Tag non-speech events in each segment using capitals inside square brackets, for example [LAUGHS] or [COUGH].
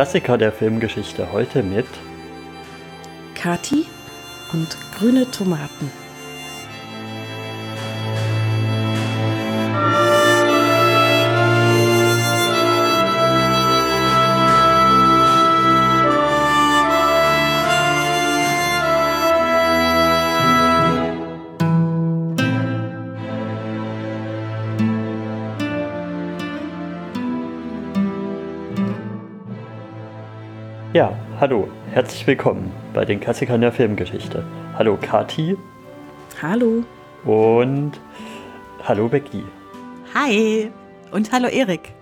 Klassiker der Filmgeschichte heute mit Kati und grüne Tomaten. Hallo, herzlich willkommen bei den Klassikern der Filmgeschichte. Hallo Kati. Hallo. Und hallo Becky. Hi. Und hallo Erik.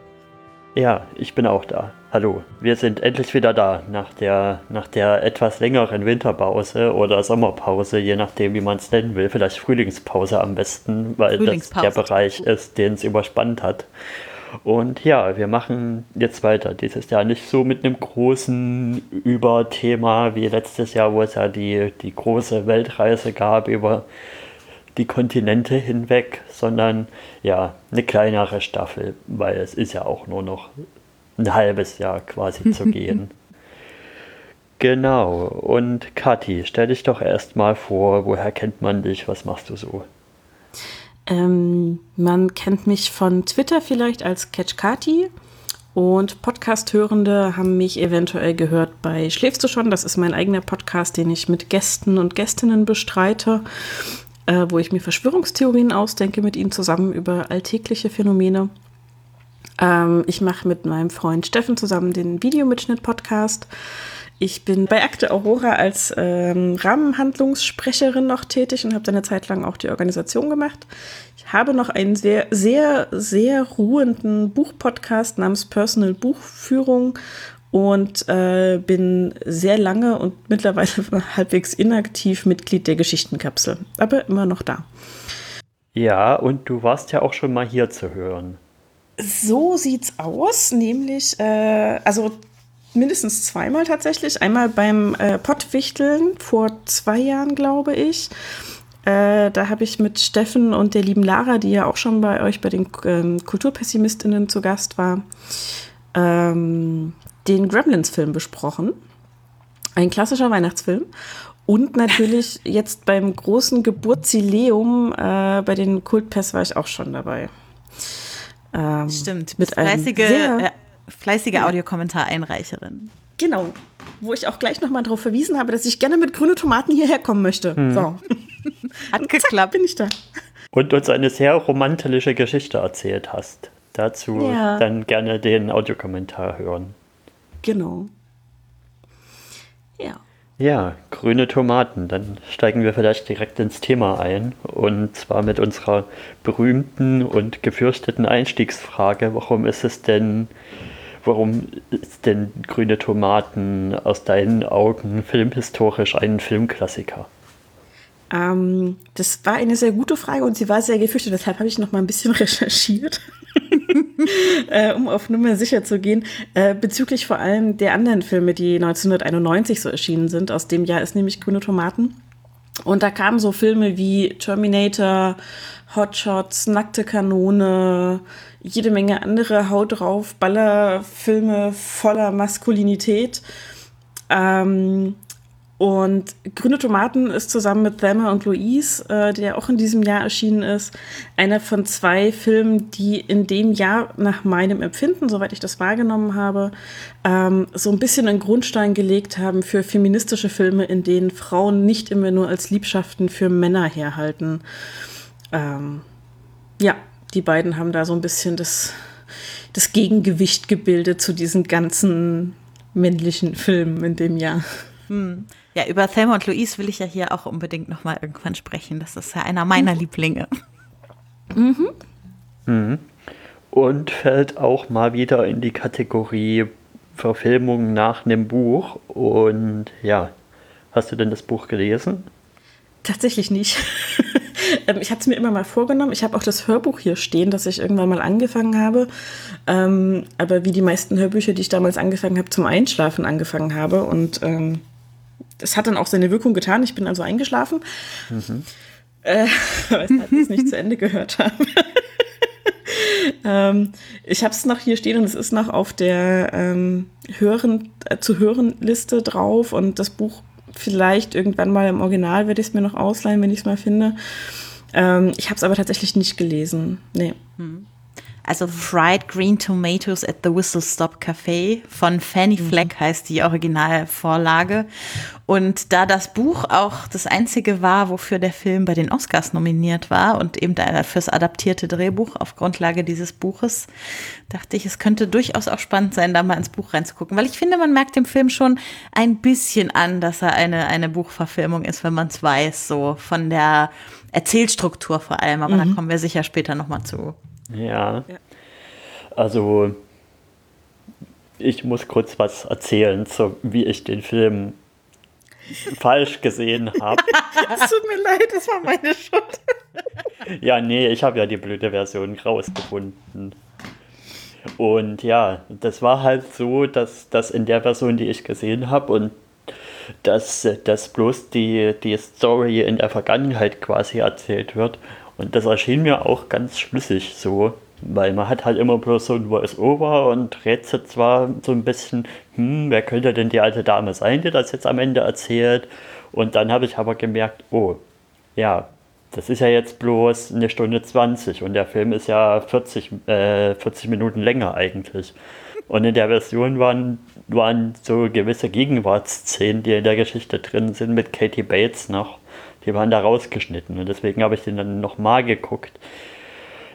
Ja, ich bin auch da. Hallo, wir sind endlich wieder da nach der, nach der etwas längeren Winterpause oder Sommerpause, je nachdem, wie man es nennen will. Vielleicht Frühlingspause am besten, weil das der Bereich ist, den es überspannt hat. Und ja, wir machen jetzt weiter. Dieses Jahr nicht so mit einem großen Überthema wie letztes Jahr, wo es ja die, die große Weltreise gab über die Kontinente hinweg, sondern ja, eine kleinere Staffel, weil es ist ja auch nur noch ein halbes Jahr quasi zu [LAUGHS] gehen. Genau. Und Kathi, stell dich doch erstmal vor, woher kennt man dich? Was machst du so? Ähm, man kennt mich von Twitter vielleicht als Catchkati. Und Podcast-Hörende haben mich eventuell gehört bei Schläfst du schon? Das ist mein eigener Podcast, den ich mit Gästen und Gästinnen bestreite, äh, wo ich mir Verschwörungstheorien ausdenke mit ihnen zusammen über alltägliche Phänomene. Ähm, ich mache mit meinem Freund Steffen zusammen den Videomitschnitt-Podcast. Ich bin bei Akte Aurora als ähm, Rahmenhandlungssprecherin noch tätig und habe dann eine Zeit lang auch die Organisation gemacht. Ich habe noch einen sehr, sehr, sehr ruhenden Buchpodcast namens Personal Buchführung und äh, bin sehr lange und mittlerweile [LAUGHS] halbwegs inaktiv Mitglied der Geschichtenkapsel, aber immer noch da. Ja, und du warst ja auch schon mal hier zu hören. So sieht's aus, nämlich, äh, also mindestens zweimal tatsächlich. Einmal beim äh, Pottwichteln vor zwei Jahren, glaube ich. Äh, da habe ich mit Steffen und der lieben Lara, die ja auch schon bei euch bei den ähm, Kulturpessimistinnen zu Gast war, ähm, den Gremlins-Film besprochen. Ein klassischer Weihnachtsfilm. Und natürlich [LAUGHS] jetzt beim großen Geburtsileum äh, bei den Kultpest war ich auch schon dabei. Ähm, Stimmt, mit fleißige, äh, fleißige Audiokommentar-Einreicherin. Genau, wo ich auch gleich nochmal darauf verwiesen habe, dass ich gerne mit grünen Tomaten hierher kommen möchte. Hm. So. [LAUGHS] Hat geklappt. bin ich da. Und uns eine sehr romantische Geschichte erzählt hast. Dazu ja. dann gerne den Audiokommentar hören. Genau. Ja. Ja, grüne Tomaten. Dann steigen wir vielleicht direkt ins Thema ein. Und zwar mit unserer berühmten und gefürchteten Einstiegsfrage. Warum ist es denn, warum ist denn grüne Tomaten aus deinen Augen filmhistorisch ein Filmklassiker? Ähm, das war eine sehr gute Frage und sie war sehr gefürchtet. Deshalb habe ich noch mal ein bisschen [LAUGHS] recherchiert, äh, um auf Nummer sicher zu gehen. Äh, bezüglich vor allem der anderen Filme, die 1991 so erschienen sind. Aus dem Jahr ist nämlich Grüne Tomaten. Und da kamen so Filme wie Terminator, Hotshots, Nackte Kanone, jede Menge andere Haut drauf, Ballerfilme voller Maskulinität. Ähm, und Grüne Tomaten ist zusammen mit Thelma und Louise, äh, der auch in diesem Jahr erschienen ist, einer von zwei Filmen, die in dem Jahr nach meinem Empfinden, soweit ich das wahrgenommen habe, ähm, so ein bisschen einen Grundstein gelegt haben für feministische Filme, in denen Frauen nicht immer nur als Liebschaften für Männer herhalten. Ähm, ja, die beiden haben da so ein bisschen das, das Gegengewicht gebildet zu diesen ganzen männlichen Filmen in dem Jahr. Hm. Ja, über Thelma und Louise will ich ja hier auch unbedingt noch mal irgendwann sprechen. Das ist ja einer meiner mhm. Lieblinge. Mhm. Mhm. Und fällt auch mal wieder in die Kategorie Verfilmung nach einem Buch. Und ja, hast du denn das Buch gelesen? Tatsächlich nicht. [LAUGHS] Ähm, ich hatte es mir immer mal vorgenommen. Ich habe auch das Hörbuch hier stehen, das ich irgendwann mal angefangen habe. Ähm, aber wie die meisten Hörbücher, die ich damals angefangen habe, zum Einschlafen angefangen habe. Und ähm, das hat dann auch seine Wirkung getan. Ich bin also eingeschlafen, mhm. äh, [LAUGHS] weil ich es nicht zu Ende gehört habe. [LAUGHS] ähm, ich habe es noch hier stehen und es ist noch auf der ähm, hören, äh, zu hören Liste drauf und das Buch vielleicht irgendwann mal im Original werde ich es mir noch ausleihen, wenn ich es mal finde. Ähm, ich habe es aber tatsächlich nicht gelesen. Nee. Hm. Also Fried Green Tomatoes at the Whistle Stop Café von Fanny mhm. Fleck heißt die Originalvorlage. Und da das Buch auch das einzige war, wofür der Film bei den Oscars nominiert war und eben fürs adaptierte Drehbuch auf Grundlage dieses Buches, dachte ich, es könnte durchaus auch spannend sein, da mal ins Buch reinzugucken. Weil ich finde, man merkt dem Film schon ein bisschen an, dass er eine, eine Buchverfilmung ist, wenn man es weiß, so von der Erzählstruktur vor allem. Aber mhm. da kommen wir sicher später nochmal zu. Ja. ja. Also, ich muss kurz was erzählen, so wie ich den Film falsch gesehen habe. [LAUGHS] es tut mir leid, das war meine Schuld. ja, nee, ich habe ja die blöde Version rausgefunden. Und ja, das war halt so, dass das in der Version, die ich gesehen habe und dass, dass bloß die, die Story in der Vergangenheit quasi erzählt wird und das erschien mir auch ganz schlüssig so, weil man hat halt immer bloß so ein Voice-Over und rätselt zwar so ein bisschen, hm, wer könnte denn die alte Dame sein, die das jetzt am Ende erzählt. Und dann habe ich aber gemerkt, oh, ja, das ist ja jetzt bloß eine Stunde 20 und der Film ist ja 40, äh, 40 Minuten länger eigentlich. Und in der Version waren, waren so gewisse Gegenwartsszenen, die in der Geschichte drin sind, mit Katie Bates noch die waren da rausgeschnitten und deswegen habe ich den dann nochmal geguckt.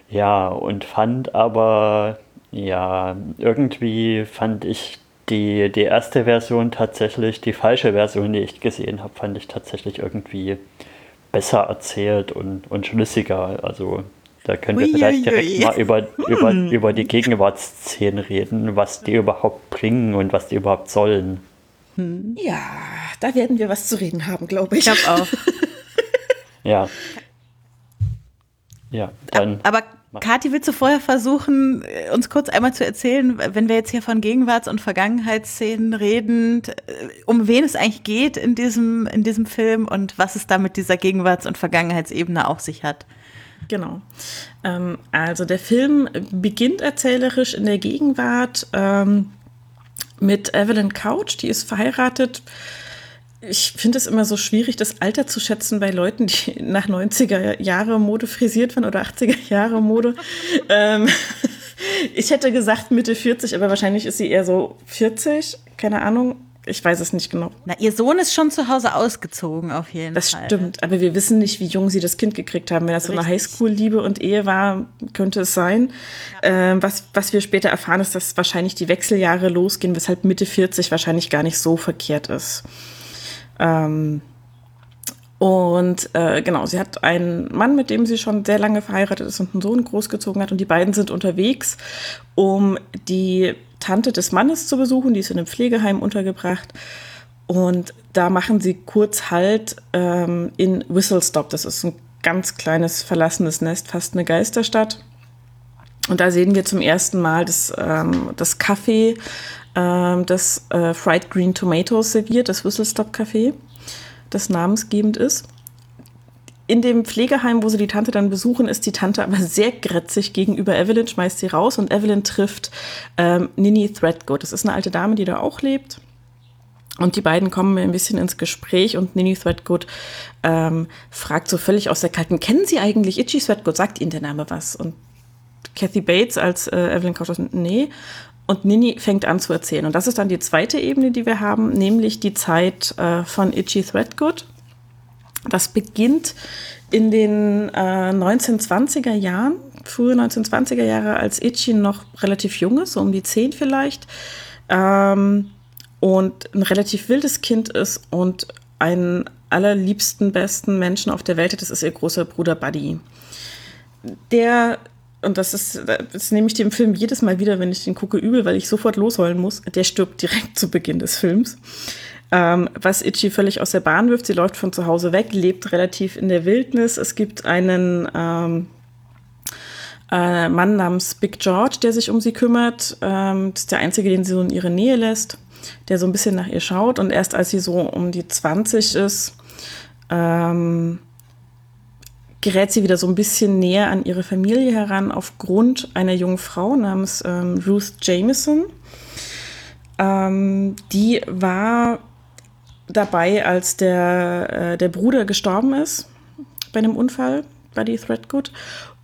Ja, und fand aber, ja, irgendwie fand ich die, die erste Version tatsächlich, die falsche Version, die ich gesehen habe, fand ich tatsächlich irgendwie besser erzählt und, und schlüssiger. Also da können wir vielleicht direkt mal über, über, über die Gegenwartsszenen reden, was die überhaupt bringen und was die überhaupt sollen. Ja, da werden wir was zu reden haben, glaube ich. Ich glaube auch. [LAUGHS] Ja. Ja, dann. Aber Kathi, willst du vorher versuchen, uns kurz einmal zu erzählen, wenn wir jetzt hier von Gegenwarts- und Vergangenheitsszenen reden, um wen es eigentlich geht in diesem, in diesem Film und was es da mit dieser Gegenwarts- und Vergangenheitsebene auf sich hat? Genau. Ähm, also der Film beginnt erzählerisch in der Gegenwart ähm, mit Evelyn Couch, die ist verheiratet ich finde es immer so schwierig, das Alter zu schätzen bei Leuten, die nach 90er Jahre Mode frisiert waren oder 80er Jahre Mode. [LAUGHS] ähm, ich hätte gesagt Mitte 40, aber wahrscheinlich ist sie eher so 40, keine Ahnung. Ich weiß es nicht genau. Na, ihr Sohn ist schon zu Hause ausgezogen, auf jeden das Fall. Das stimmt, aber wir wissen nicht, wie jung sie das Kind gekriegt haben. Wenn das Richtig. so eine Highschool-Liebe und Ehe war, könnte es sein. Ja. Ähm, was, was wir später erfahren, ist, dass wahrscheinlich die Wechseljahre losgehen, weshalb Mitte 40 wahrscheinlich gar nicht so verkehrt ist. Ähm, und äh, genau, sie hat einen Mann, mit dem sie schon sehr lange verheiratet ist und einen Sohn großgezogen hat. Und die beiden sind unterwegs, um die Tante des Mannes zu besuchen. Die ist in einem Pflegeheim untergebracht. Und da machen sie kurz Halt ähm, in Whistlestop. Das ist ein ganz kleines verlassenes Nest, fast eine Geisterstadt. Und da sehen wir zum ersten Mal das, ähm, das Café ähm, das äh, Fried Green Tomatoes serviert, das Whistle Stop Café, das namensgebend ist. In dem Pflegeheim, wo sie die Tante dann besuchen, ist die Tante aber sehr grätzig gegenüber Evelyn, schmeißt sie raus und Evelyn trifft ähm, Nini Threadgood. Das ist eine alte Dame, die da auch lebt. Und die beiden kommen ein bisschen ins Gespräch und Nini Threadgood ähm, fragt so völlig aus der Kalten, kennen Sie eigentlich Itchy Threadgood? Sagt Ihnen der Name was? Und Kathy Bates als äh, Evelyn Couch, nee. Und Nini fängt an zu erzählen. Und das ist dann die zweite Ebene, die wir haben, nämlich die Zeit äh, von Itchy Threadgood. Das beginnt in den äh, 1920er Jahren, frühe 1920er Jahre, als Itchy noch relativ jung ist, so um die zehn vielleicht. Ähm, und ein relativ wildes Kind ist und einen allerliebsten, besten Menschen auf der Welt hat, das ist ihr großer Bruder Buddy. Der und das ist, das nehme ich dem Film jedes Mal wieder, wenn ich den gucke, übel, weil ich sofort losholen muss. Der stirbt direkt [LAUGHS] zu Beginn des Films. Ähm, was Itchy völlig aus der Bahn wirft. Sie läuft von zu Hause weg, lebt relativ in der Wildnis. Es gibt einen ähm, äh, Mann namens Big George, der sich um sie kümmert. Ähm, das ist der einzige, den sie so in ihre Nähe lässt, der so ein bisschen nach ihr schaut. Und erst als sie so um die 20 ist, ähm, gerät sie wieder so ein bisschen näher an ihre Familie heran aufgrund einer jungen Frau namens ähm, Ruth Jameson. Ähm, die war dabei, als der, äh, der Bruder gestorben ist bei einem Unfall, Buddy Threadgood.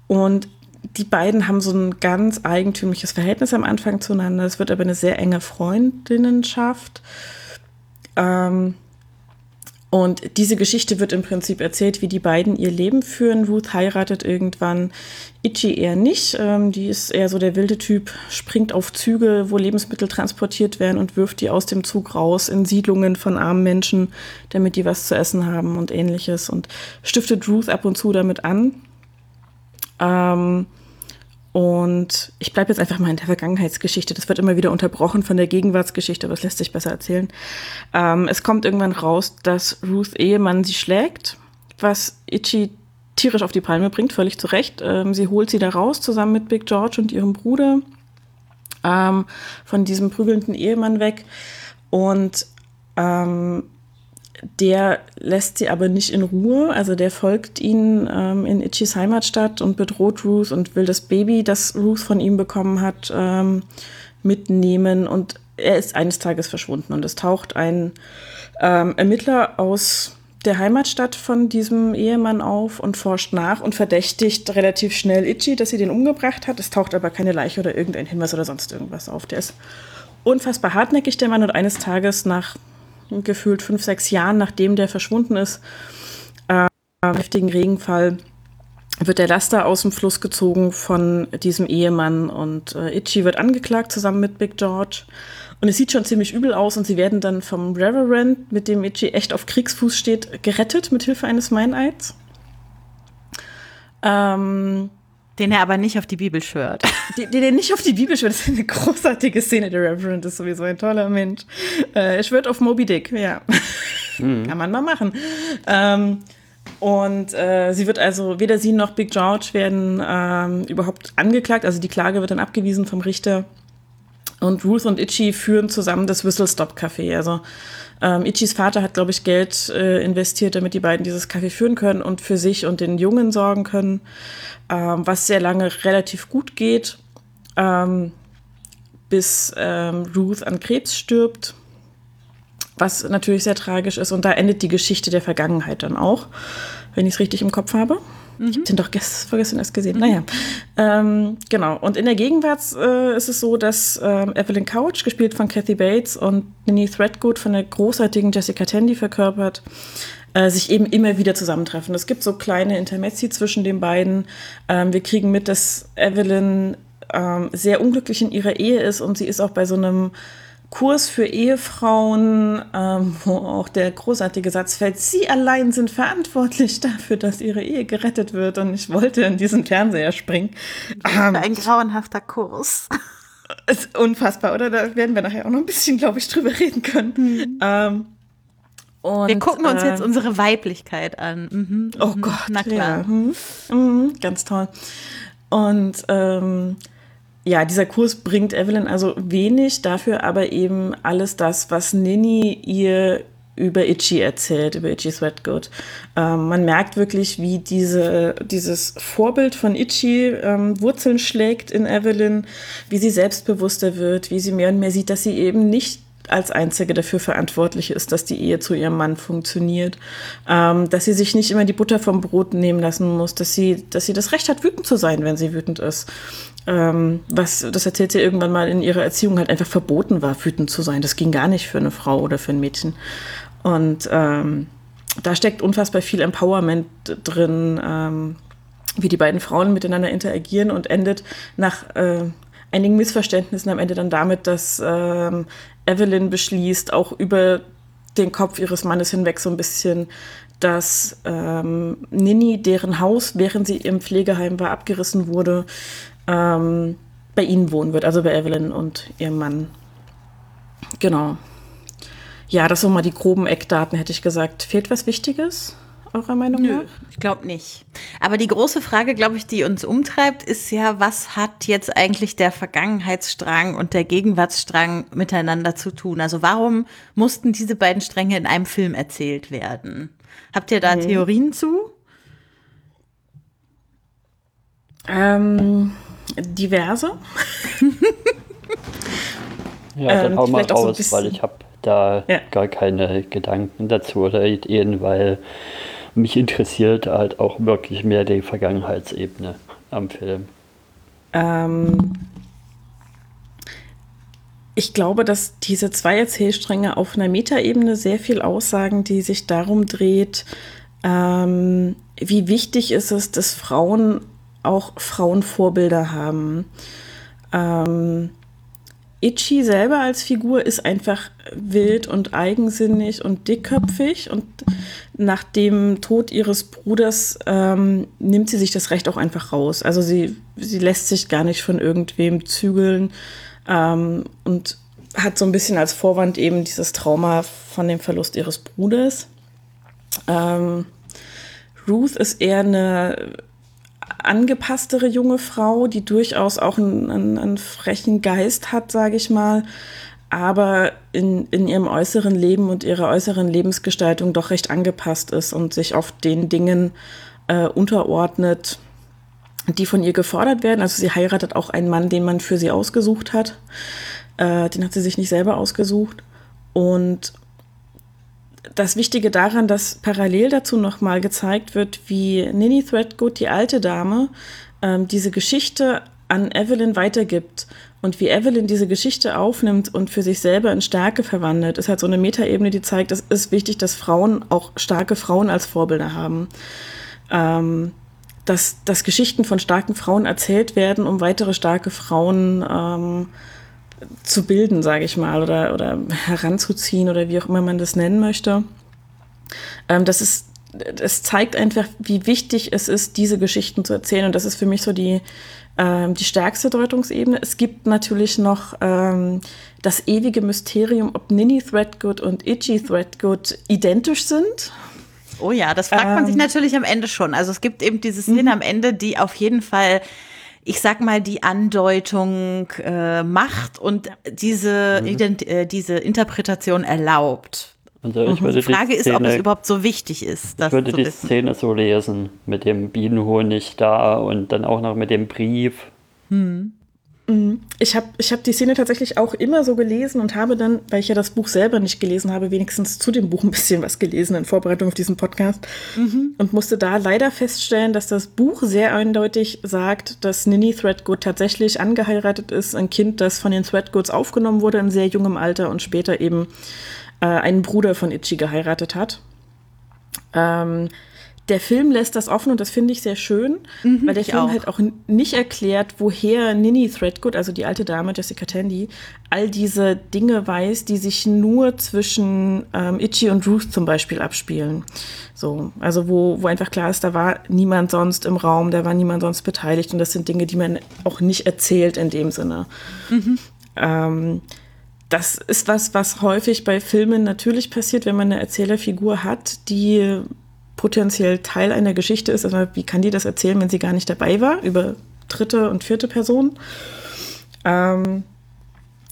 Und die beiden haben so ein ganz eigentümliches Verhältnis am Anfang zueinander. Es wird aber eine sehr enge Freundinnenschaft. Ähm, und diese Geschichte wird im Prinzip erzählt, wie die beiden ihr Leben führen. Ruth heiratet irgendwann, Ichi eher nicht. Ähm, die ist eher so der wilde Typ, springt auf Züge, wo Lebensmittel transportiert werden und wirft die aus dem Zug raus in Siedlungen von armen Menschen, damit die was zu essen haben und ähnliches. Und stiftet Ruth ab und zu damit an. Ähm, und ich bleibe jetzt einfach mal in der Vergangenheitsgeschichte. Das wird immer wieder unterbrochen von der Gegenwartsgeschichte, aber es lässt sich besser erzählen. Ähm, es kommt irgendwann raus, dass Ruth Ehemann sie schlägt, was Itchy tierisch auf die Palme bringt, völlig zu Recht. Ähm, sie holt sie da raus, zusammen mit Big George und ihrem Bruder, ähm, von diesem prügelnden Ehemann weg. Und ähm, der lässt sie aber nicht in Ruhe. Also der folgt ihnen ähm, in Itchys Heimatstadt und bedroht Ruth und will das Baby, das Ruth von ihm bekommen hat, ähm, mitnehmen. Und er ist eines Tages verschwunden. Und es taucht ein ähm, Ermittler aus der Heimatstadt von diesem Ehemann auf und forscht nach und verdächtigt relativ schnell Itchy, dass sie den umgebracht hat. Es taucht aber keine Leiche oder irgendein Hinweis oder sonst irgendwas auf. Der ist unfassbar hartnäckig, der Mann. Und eines Tages nach gefühlt fünf, sechs Jahren, nachdem der verschwunden ist, äh, heftigen Regenfall, wird der Laster aus dem Fluss gezogen von diesem Ehemann und äh, Itchy wird angeklagt zusammen mit Big George. Und es sieht schon ziemlich übel aus und sie werden dann vom Reverend, mit dem Itchy echt auf Kriegsfuß steht, gerettet mit Hilfe eines Meineids. Ähm, den er aber nicht auf die Bibel schwört. [LAUGHS] Den, den er nicht auf die Bibel schwört. Das ist eine großartige Szene. Der Reverend ist sowieso ein toller Mensch. Äh, er schwört auf Moby Dick, ja. [LAUGHS] Mhm. Kann man mal machen. Ähm, und äh, sie wird also, weder sie noch Big George werden ähm, überhaupt angeklagt. Also die Klage wird dann abgewiesen vom Richter. Und Ruth und Itchy führen zusammen das Whistle Stop Café. Also ähm, Ichis Vater hat, glaube ich, Geld äh, investiert, damit die beiden dieses Café führen können und für sich und den Jungen sorgen können ähm, was sehr lange relativ gut geht, ähm, bis ähm, Ruth an Krebs stirbt, was natürlich sehr tragisch ist. Und da endet die Geschichte der Vergangenheit dann auch, wenn ich es richtig im Kopf habe. Mhm. Ich habe den doch gest vorgestern erst gesehen. Mhm. Naja, ähm, genau. Und in der Gegenwart äh, ist es so, dass ähm, Evelyn Couch, gespielt von Kathy Bates, und Nini Threadgood von der großartigen Jessica Tandy verkörpert, äh, sich eben immer wieder zusammentreffen. Es gibt so kleine Intermezzi zwischen den beiden. Ähm, wir kriegen mit, dass Evelyn ähm, sehr unglücklich in ihrer Ehe ist und sie ist auch bei so einem Kurs für Ehefrauen, ähm, wo auch der großartige Satz fällt, Sie allein sind verantwortlich dafür, dass Ihre Ehe gerettet wird. Und ich wollte in diesen Fernseher springen. Ähm, ein grauenhafter Kurs. Ist unfassbar, oder? Da werden wir nachher auch noch ein bisschen, glaube ich, drüber reden können. Mhm. Ähm, und, wir gucken uns äh, jetzt unsere Weiblichkeit an. Mhm, oh mhm, Gott, na klar. Ja. Mhm, mhm, ganz toll. Und ähm, ja, dieser Kurs bringt Evelyn also wenig, dafür aber eben alles das, was Nini ihr über Itchy erzählt, über Itchy Sweatgood. Ähm, man merkt wirklich, wie diese, dieses Vorbild von Itchy ähm, Wurzeln schlägt in Evelyn, wie sie selbstbewusster wird, wie sie mehr und mehr sieht, dass sie eben nicht als Einzige dafür verantwortlich ist, dass die Ehe zu ihrem Mann funktioniert, ähm, dass sie sich nicht immer die Butter vom Brot nehmen lassen muss, dass sie, dass sie das Recht hat, wütend zu sein, wenn sie wütend ist. Ähm, was, das erzählt sie irgendwann mal in ihrer Erziehung halt einfach verboten war, wütend zu sein. Das ging gar nicht für eine Frau oder für ein Mädchen. Und ähm, da steckt unfassbar viel Empowerment drin, ähm, wie die beiden Frauen miteinander interagieren und endet nach äh, einigen Missverständnissen am Ende dann damit, dass ähm, Evelyn beschließt, auch über den Kopf ihres Mannes hinweg so ein bisschen, dass ähm, Nini, deren Haus, während sie im Pflegeheim war, abgerissen wurde, ähm, bei ihnen wohnen wird, also bei Evelyn und ihrem Mann. Genau. Ja, das sind mal die groben Eckdaten, hätte ich gesagt. Fehlt was Wichtiges? eurer Meinung Nö, nach? Ich glaube nicht. Aber die große Frage, glaube ich, die uns umtreibt, ist ja, was hat jetzt eigentlich der Vergangenheitsstrang und der Gegenwartsstrang miteinander zu tun? Also warum mussten diese beiden Stränge in einem Film erzählt werden? Habt ihr da mhm. Theorien zu? Ähm, diverse. [LAUGHS] Ja, dann Ähm, hau mal so raus, bisschen- weil ich habe da Ja. gar keine Gedanken dazu oder Ideen, weil mich interessiert halt auch wirklich mehr die Vergangenheitsebene am Film. Ähm, ich glaube, dass diese zwei Erzählstränge auf einer Metaebene sehr viel aussagen, die sich darum dreht, ähm, wie wichtig ist es, dass Frauen auch Frauenvorbilder haben. Ähm, Itchy selber als Figur ist einfach wild und eigensinnig und dickköpfig und nach dem Tod ihres Bruders ähm, nimmt sie sich das Recht auch einfach raus. Also sie, sie lässt sich gar nicht von irgendwem zügeln ähm, und hat so ein bisschen als Vorwand eben dieses Trauma von dem Verlust ihres Bruders. Ähm, Ruth ist eher eine angepasstere junge Frau, die durchaus auch einen, einen, einen frechen Geist hat, sage ich mal, aber in, in ihrem äußeren Leben und ihrer äußeren Lebensgestaltung doch recht angepasst ist und sich oft den Dingen äh, unterordnet, die von ihr gefordert werden. Also sie heiratet auch einen Mann, den man für sie ausgesucht hat. Äh, den hat sie sich nicht selber ausgesucht. Und das Wichtige daran, dass parallel dazu nochmal gezeigt wird, wie Ninny Threadgood, die alte Dame, ähm, diese Geschichte an Evelyn weitergibt und wie Evelyn diese Geschichte aufnimmt und für sich selber in Stärke verwandelt, ist halt so eine Metaebene, die zeigt, es ist wichtig, dass Frauen auch starke Frauen als Vorbilder haben. Ähm, dass, dass Geschichten von starken Frauen erzählt werden, um weitere starke Frauen ähm, zu bilden, sage ich mal, oder, oder heranzuziehen oder wie auch immer man das nennen möchte. Ähm, das ist, es zeigt einfach, wie wichtig es ist, diese Geschichten zu erzählen. Und das ist für mich so die, ähm, die stärkste Deutungsebene. Es gibt natürlich noch ähm, das ewige Mysterium, ob Ninny Threadgood und Itchy Threadgood identisch sind. Oh ja, das fragt man sich Ähm. natürlich am Ende schon. Also es gibt eben diese Szene am Ende, die auf jeden Fall, ich sag mal, die Andeutung äh, macht und diese, Ident äh, diese Interpretation erlaubt. Also ich würde Die Frage die ist, ob es Szene, überhaupt so wichtig ist, ich würde die wissen. Szene so lesen, mit dem Bienenhonig da und dann auch noch mit dem Brief. Ich habe ich hab die Szene tatsächlich auch immer so gelesen und habe dann, weil ich ja das Buch selber nicht gelesen habe, wenigstens zu dem Buch ein bisschen was gelesen in Vorbereitung auf diesen Podcast und musste da leider feststellen, dass das Buch sehr eindeutig sagt, dass Ninny Threadgood tatsächlich angeheiratet ist, ein Kind, das von den Threadgoods aufgenommen wurde in sehr jungem Alter und später eben äh, einen Bruder von Itchy geheiratet hat. Ähm, der Film lässt das offen und das finde ich sehr schön, weil der Film auch. halt auch nicht erklärt, woher Ninny Threadgood, also die alte Dame Jessica Tandy, all diese Dinge weiß, die sich nur zwischen ähm, Itchy und Ruth zum Beispiel abspielen. So, also wo, wo einfach klar ist, da war niemand sonst im Raum, da war niemand sonst beteiligt und das sind Dinge, die man auch nicht erzählt in dem Sinne. Ähm, das ist was, was häufig bei Filmen natürlich passiert, wenn man eine Erzählerfigur hat, die potenziell Teil einer Geschichte ist. Also wie kann die das erzählen, wenn sie gar nicht dabei war, über dritte und vierte Person? Ähm,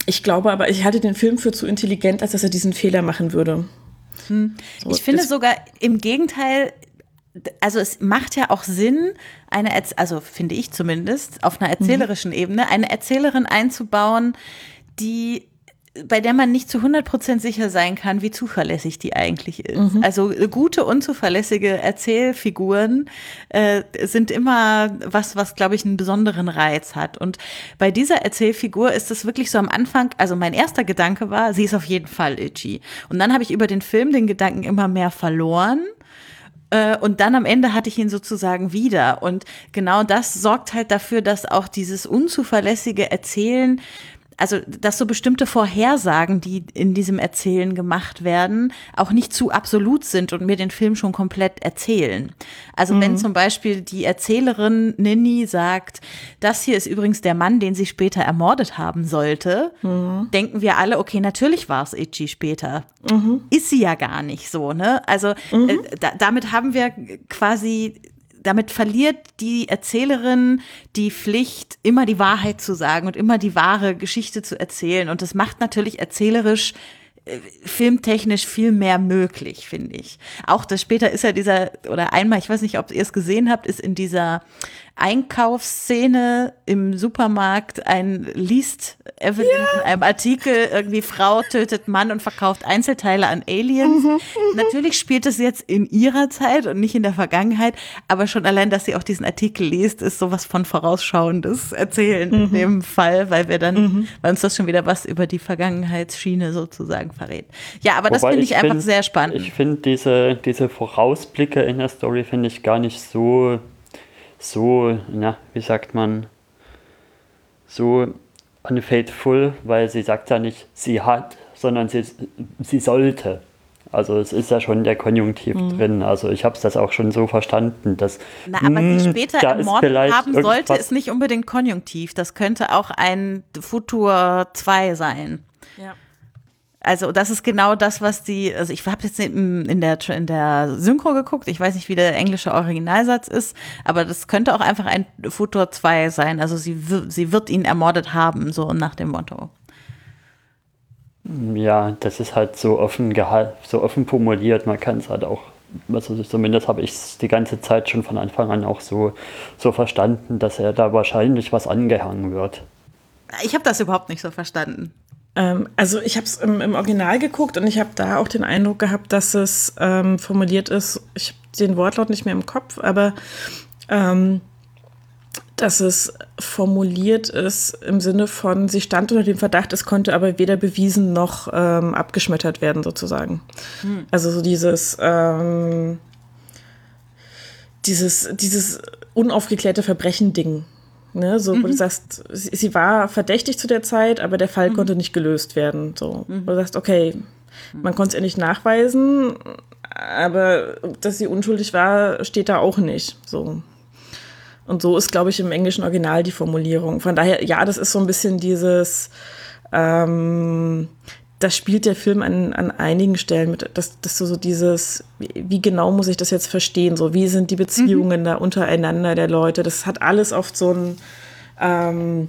ich glaube aber, ich halte den Film für zu intelligent, als dass er diesen Fehler machen würde. So, Ich finde sogar im Gegenteil, also es macht ja auch Sinn, eine, also finde ich zumindest, auf einer erzählerischen Ebene, eine Erzählerin einzubauen, die bei der man nicht zu 100% sicher sein kann, wie zuverlässig die eigentlich ist. Also äh, gute, unzuverlässige Erzählfiguren äh, sind immer was, was, glaube ich, einen besonderen Reiz hat. Und bei dieser Erzählfigur ist es wirklich so am Anfang, also mein erster Gedanke war, sie ist auf jeden Fall itchy. Und dann habe ich über den Film den Gedanken immer mehr verloren. Äh, Und dann am Ende hatte ich ihn sozusagen wieder. Und genau das sorgt halt dafür, dass auch dieses unzuverlässige Erzählen, also dass so bestimmte Vorhersagen, die in diesem Erzählen gemacht werden, auch nicht zu absolut sind und mir den Film schon komplett erzählen. Also wenn zum Beispiel die Erzählerin Ninny sagt, das hier ist übrigens der Mann, den sie später ermordet haben sollte, denken wir alle, okay, natürlich war es Itchy später. Ist sie ja gar nicht so, ne? Also äh, da, damit haben wir quasi damit verliert die Erzählerin die Pflicht, immer die Wahrheit zu sagen und immer die wahre Geschichte zu erzählen. Und das macht natürlich erzählerisch äh, filmtechnisch viel mehr möglich, finde ich. Auch das später ist ja dieser, oder einmal, ich weiß nicht, ob ihr es gesehen habt, ist in dieser Einkaufsszene im Supermarkt ein liest Evelyn ja. in einem Artikel irgendwie Frau tötet Mann und verkauft Einzelteile an Aliens. Mhm, mhm. Natürlich spielt es jetzt in ihrer Zeit und nicht in der Vergangenheit, aber schon allein, dass sie auch diesen Artikel liest, ist sowas von vorausschauendes Erzählen mhm. in dem Fall, weil wir dann, mhm. weil uns das schon wieder was über die Vergangenheitsschiene sozusagen verrät. Ja, aber Wobei das finde ich, ich find, einfach sehr spannend. Ich finde diese, diese Vorausblicke in der Story finde ich gar nicht so so, na, wie sagt man, so unfaithful, weil sie sagt ja nicht, sie hat, sondern sie, sie sollte. Also es ist ja schon der Konjunktiv mhm. drin. Also ich habe es das auch schon so verstanden, dass Na, aber mh, sie hm, später ermordet haben sollte, ist nicht unbedingt Konjunktiv. Das könnte auch ein Futur 2 sein. Ja. Also das ist genau das, was die, also ich habe jetzt in der, in der Synchro geguckt, ich weiß nicht, wie der englische Originalsatz ist, aber das könnte auch einfach ein Futur 2 sein. Also sie, sie wird ihn ermordet haben, so nach dem Motto. Ja, das ist halt so offen so offen formuliert, man kann es halt auch, also zumindest habe ich es die ganze Zeit schon von Anfang an auch so, so verstanden, dass er da wahrscheinlich was angehangen wird. Ich habe das überhaupt nicht so verstanden. Ähm, also ich habe es im, im, Original geguckt und ich habe da auch den Eindruck gehabt, dass es ähm, formuliert ist, ich habe den Wortlaut nicht mehr im Kopf, aber ähm, dass es formuliert ist im Sinne von, sie stand unter dem Verdacht, es konnte aber weder bewiesen noch ähm, abgeschmettert werden, sozusagen. Hm. Also so dieses, ähm, dieses, dieses unaufgeklärte Verbrechen-Ding. Ne, so, mhm. wo du mhm. sagst, sie, sie, war verdächtig zu der Zeit, aber der Fall mhm. konnte nicht gelöst werden. So, mhm. wo du sagst, okay, man konnte es ihr nicht nachweisen, aber dass sie unschuldig war, steht da auch nicht. So. Und so ist, glaube ich, im englischen Original die Formulierung. Von daher, ja, das ist so ein bisschen dieses, ähm, das spielt der Film an, an einigen Stellen mit, dass, dass du so dieses, wie genau muss ich das jetzt verstehen? So, wie sind die Beziehungen mhm. da untereinander der Leute? Das hat alles oft so ein, ähm,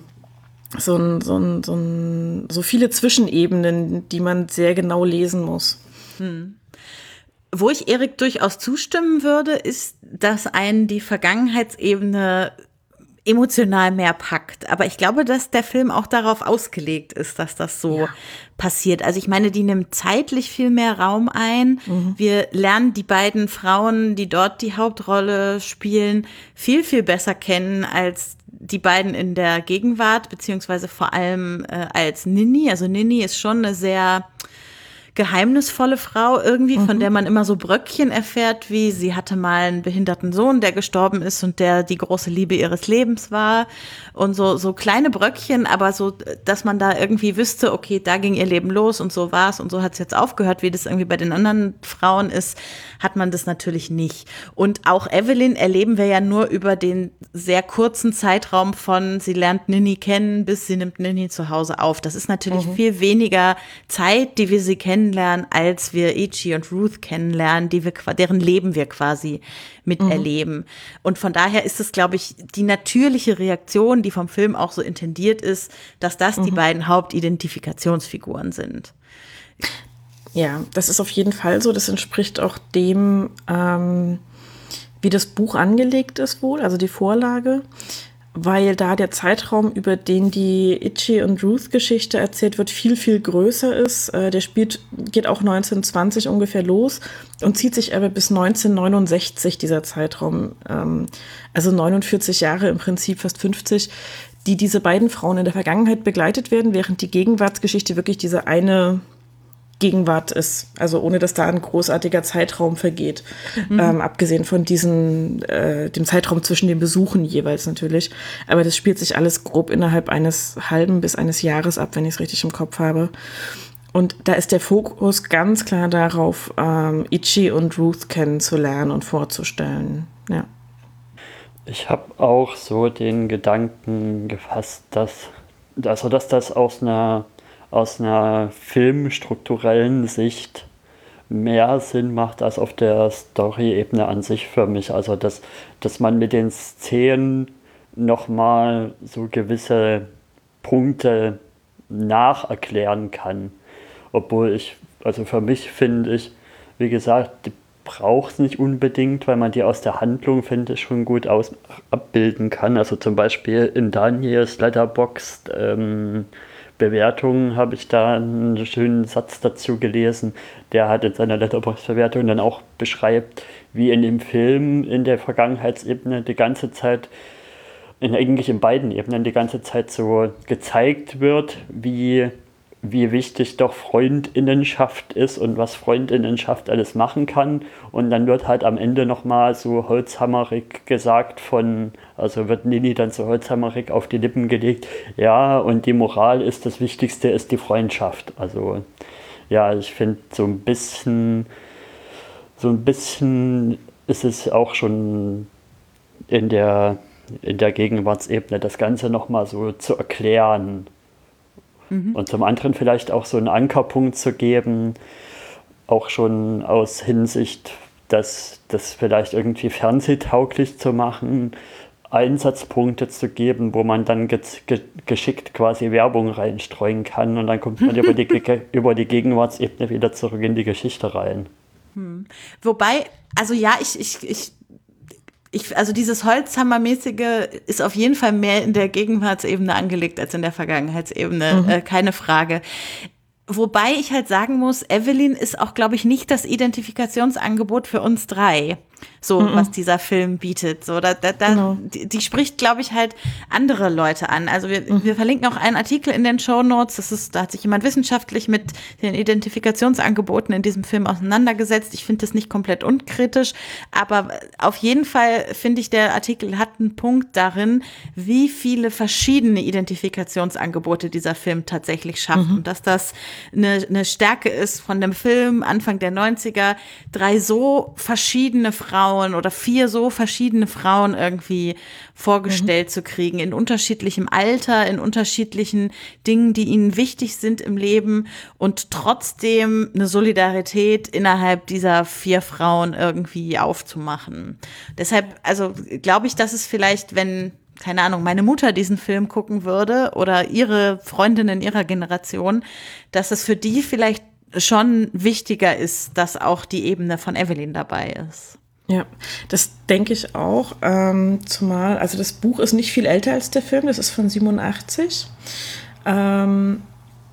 so, ein, so, ein, so, ein, so viele Zwischenebenen, die man sehr genau lesen muss. Hm. Wo ich Erik durchaus zustimmen würde, ist, dass einen die Vergangenheitsebene emotional mehr packt. Aber ich glaube, dass der Film auch darauf ausgelegt ist, dass das so ja. passiert. Also ich meine, die nimmt zeitlich viel mehr Raum ein. Mhm. Wir lernen die beiden Frauen, die dort die Hauptrolle spielen, viel, viel besser kennen als die beiden in der Gegenwart, beziehungsweise vor allem äh, als Nini. Also Nini ist schon eine sehr geheimnisvolle Frau irgendwie, mhm. von der man immer so Bröckchen erfährt, wie sie hatte mal einen behinderten Sohn, der gestorben ist und der die große Liebe ihres Lebens war und so so kleine Bröckchen, aber so, dass man da irgendwie wüsste, okay, da ging ihr Leben los und so war's und so hat es jetzt aufgehört, wie das irgendwie bei den anderen Frauen ist, hat man das natürlich nicht. Und auch Evelyn erleben wir ja nur über den sehr kurzen Zeitraum von sie lernt Nini kennen, bis sie nimmt Nini zu Hause auf. Das ist natürlich mhm. viel weniger Zeit, die wir sie kennen kennenlernen, als wir Ichi und Ruth kennenlernen, die wir, deren Leben wir quasi miterleben. Mhm. Und von daher ist es, glaube ich, die natürliche Reaktion, die vom Film auch so intendiert ist, dass das mhm. die beiden Hauptidentifikationsfiguren sind. Ja, das ist auf jeden Fall so. Das entspricht auch dem, ähm, wie das Buch angelegt ist wohl, also die Vorlage weil da der Zeitraum, über den die Itchy und Ruth Geschichte erzählt wird, viel, viel größer ist. Äh, der spielt, geht auch 1920 ungefähr los und zieht sich aber bis 1969 dieser Zeitraum, ähm, also 49 Jahre im Prinzip, fast 50, die diese beiden Frauen in der Vergangenheit begleitet werden, während die Gegenwartsgeschichte wirklich diese eine Gegenwart ist. Also ohne dass da ein großartiger Zeitraum vergeht. Mhm. Ähm, abgesehen von diesem, äh, dem Zeitraum zwischen den Besuchen jeweils natürlich. Aber das spielt sich alles grob innerhalb eines halben bis eines Jahres ab, wenn ich es richtig im Kopf habe. Und da ist der Fokus ganz klar darauf, ähm, Ichi und Ruth kennenzulernen und vorzustellen. Ja. Ich habe auch so den Gedanken gefasst, dass, also dass das aus einer aus einer filmstrukturellen Sicht mehr Sinn macht als auf der Story-Ebene an sich für mich. Also, dass, dass man mit den Szenen nochmal so gewisse Punkte nacherklären kann. Obwohl ich, also für mich finde ich, wie gesagt, die braucht es nicht unbedingt, weil man die aus der Handlung, finde ich, schon gut aus abbilden kann. Also zum Beispiel in Daniels Letterboxd ähm, Bewertungen habe ich da einen schönen Satz dazu gelesen. Der hat in seiner Letterboxd-Bewertung dann auch beschreibt, wie in dem Film in der Vergangenheitsebene die ganze Zeit, in, eigentlich in beiden Ebenen die ganze Zeit so gezeigt wird, wie wie wichtig doch Freundinnenschaft ist und was Freundinnenschaft alles machen kann. Und dann wird halt am Ende nochmal so holzhammerig gesagt von, also wird Nini dann so holzhammerig auf die Lippen gelegt, ja, und die Moral ist, das Wichtigste ist die Freundschaft. Also ja, ich finde so ein bisschen, so ein bisschen ist es auch schon in der, in der Gegenwartsebene, das Ganze nochmal so zu erklären Mhm. Und zum anderen vielleicht auch so einen Ankerpunkt zu geben, auch schon aus Hinsicht, dass das vielleicht irgendwie fernsehtauglich zu machen, Einsatzpunkte zu geben, wo man dann ge ge geschickt quasi Werbung reinstreuen kann und dann kommt man über, die, [LAUGHS] über die Gegenwartsebene wieder zurück in die Geschichte rein. Hm. Wobei, also ja, ich, ich, ich ich, also dieses Holzhammermäßige ist auf jeden Fall mehr in der Gegenwartsebene angelegt als in der Vergangenheitsebene, mhm. äh, keine Frage. Wobei ich halt sagen muss, Evelyn ist auch, glaube ich, nicht das Identifikationsangebot für uns drei so mhm. was dieser Film bietet. So, da, da, da, genau. die, die, spricht, glaube ich, halt andere Leute an. Also wir, mhm. wir verlinken auch einen Artikel in den Show Notes. Das ist, da hat sich jemand wissenschaftlich mit den Identifikationsangeboten in diesem Film auseinandergesetzt. Ich finde das nicht komplett unkritisch, aber auf jeden Fall finde ich, der Artikel hat einen Punkt darin, wie viele verschiedene Identifikationsangebote dieser Film tatsächlich schafft. Mhm. Und dass das eine, eine Stärke ist von dem Film Anfang der 90er, drei so verschiedene Fragen Frauen oder vier so verschiedene Frauen irgendwie vorgestellt mhm. zu kriegen, in unterschiedlichem Alter, in unterschiedlichen Dingen, die ihnen wichtig sind im Leben und trotzdem eine Solidarität innerhalb dieser vier Frauen irgendwie aufzumachen. Deshalb, also glaube ich, dass es vielleicht, wenn keine Ahnung, meine Mutter diesen Film gucken würde oder ihre Freundinnen ihrer Generation, dass es für die vielleicht schon wichtiger ist, dass auch die Ebene von Evelyn dabei ist. Ja, das denke ich auch. Ähm, zumal, also das Buch ist nicht viel älter als der Film, das ist von 87. Ähm,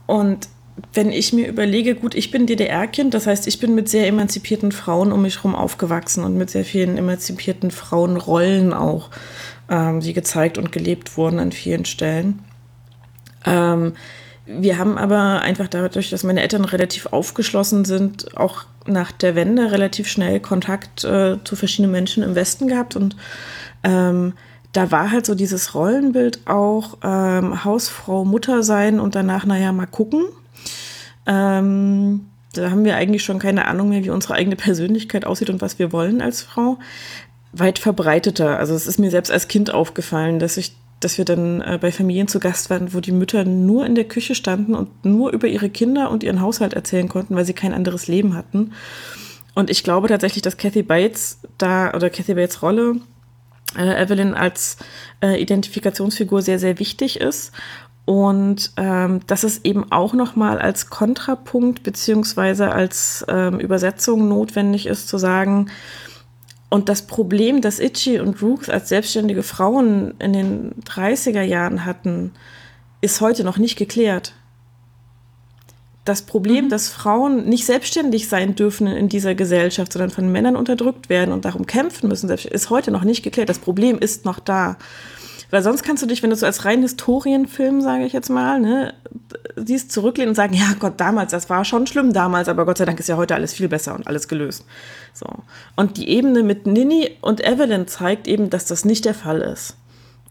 und wenn ich mir überlege, gut, ich bin DDR-Kind, das heißt, ich bin mit sehr emanzipierten Frauen um mich herum aufgewachsen und mit sehr vielen emanzipierten Frauenrollen auch, ähm, die gezeigt und gelebt wurden an vielen Stellen. Ähm, wir haben aber einfach dadurch, dass meine Eltern relativ aufgeschlossen sind, auch nach der Wende relativ schnell Kontakt äh, zu verschiedenen Menschen im Westen gehabt. Und ähm, da war halt so dieses Rollenbild auch ähm, Hausfrau, Mutter sein und danach, naja, mal gucken. Ähm, da haben wir eigentlich schon keine Ahnung mehr, wie unsere eigene Persönlichkeit aussieht und was wir wollen als Frau. Weit verbreiteter. Also es ist mir selbst als Kind aufgefallen, dass ich dass wir dann äh, bei Familien zu Gast waren, wo die Mütter nur in der Küche standen und nur über ihre Kinder und ihren Haushalt erzählen konnten, weil sie kein anderes Leben hatten. Und ich glaube tatsächlich, dass Kathy Bates da oder Kathy Bates Rolle äh, Evelyn als äh, Identifikationsfigur sehr, sehr wichtig ist. Und ähm, dass es eben auch nochmal als Kontrapunkt beziehungsweise als ähm, Übersetzung notwendig ist, zu sagen, und das Problem, das Itchy und Rooks als selbstständige Frauen in den 30er Jahren hatten, ist heute noch nicht geklärt. Das Problem, mhm. dass Frauen nicht selbstständig sein dürfen in dieser Gesellschaft, sondern von Männern unterdrückt werden und darum kämpfen müssen, ist heute noch nicht geklärt. Das Problem ist noch da. Weil sonst kannst du dich, wenn du so als rein Historienfilm, sage ich jetzt mal, ne, siehst, zurücklehnen und sagen, ja Gott, damals, das war schon schlimm damals, aber Gott sei Dank ist ja heute alles viel besser und alles gelöst. So. Und die Ebene mit Nini und Evelyn zeigt eben, dass das nicht der Fall ist.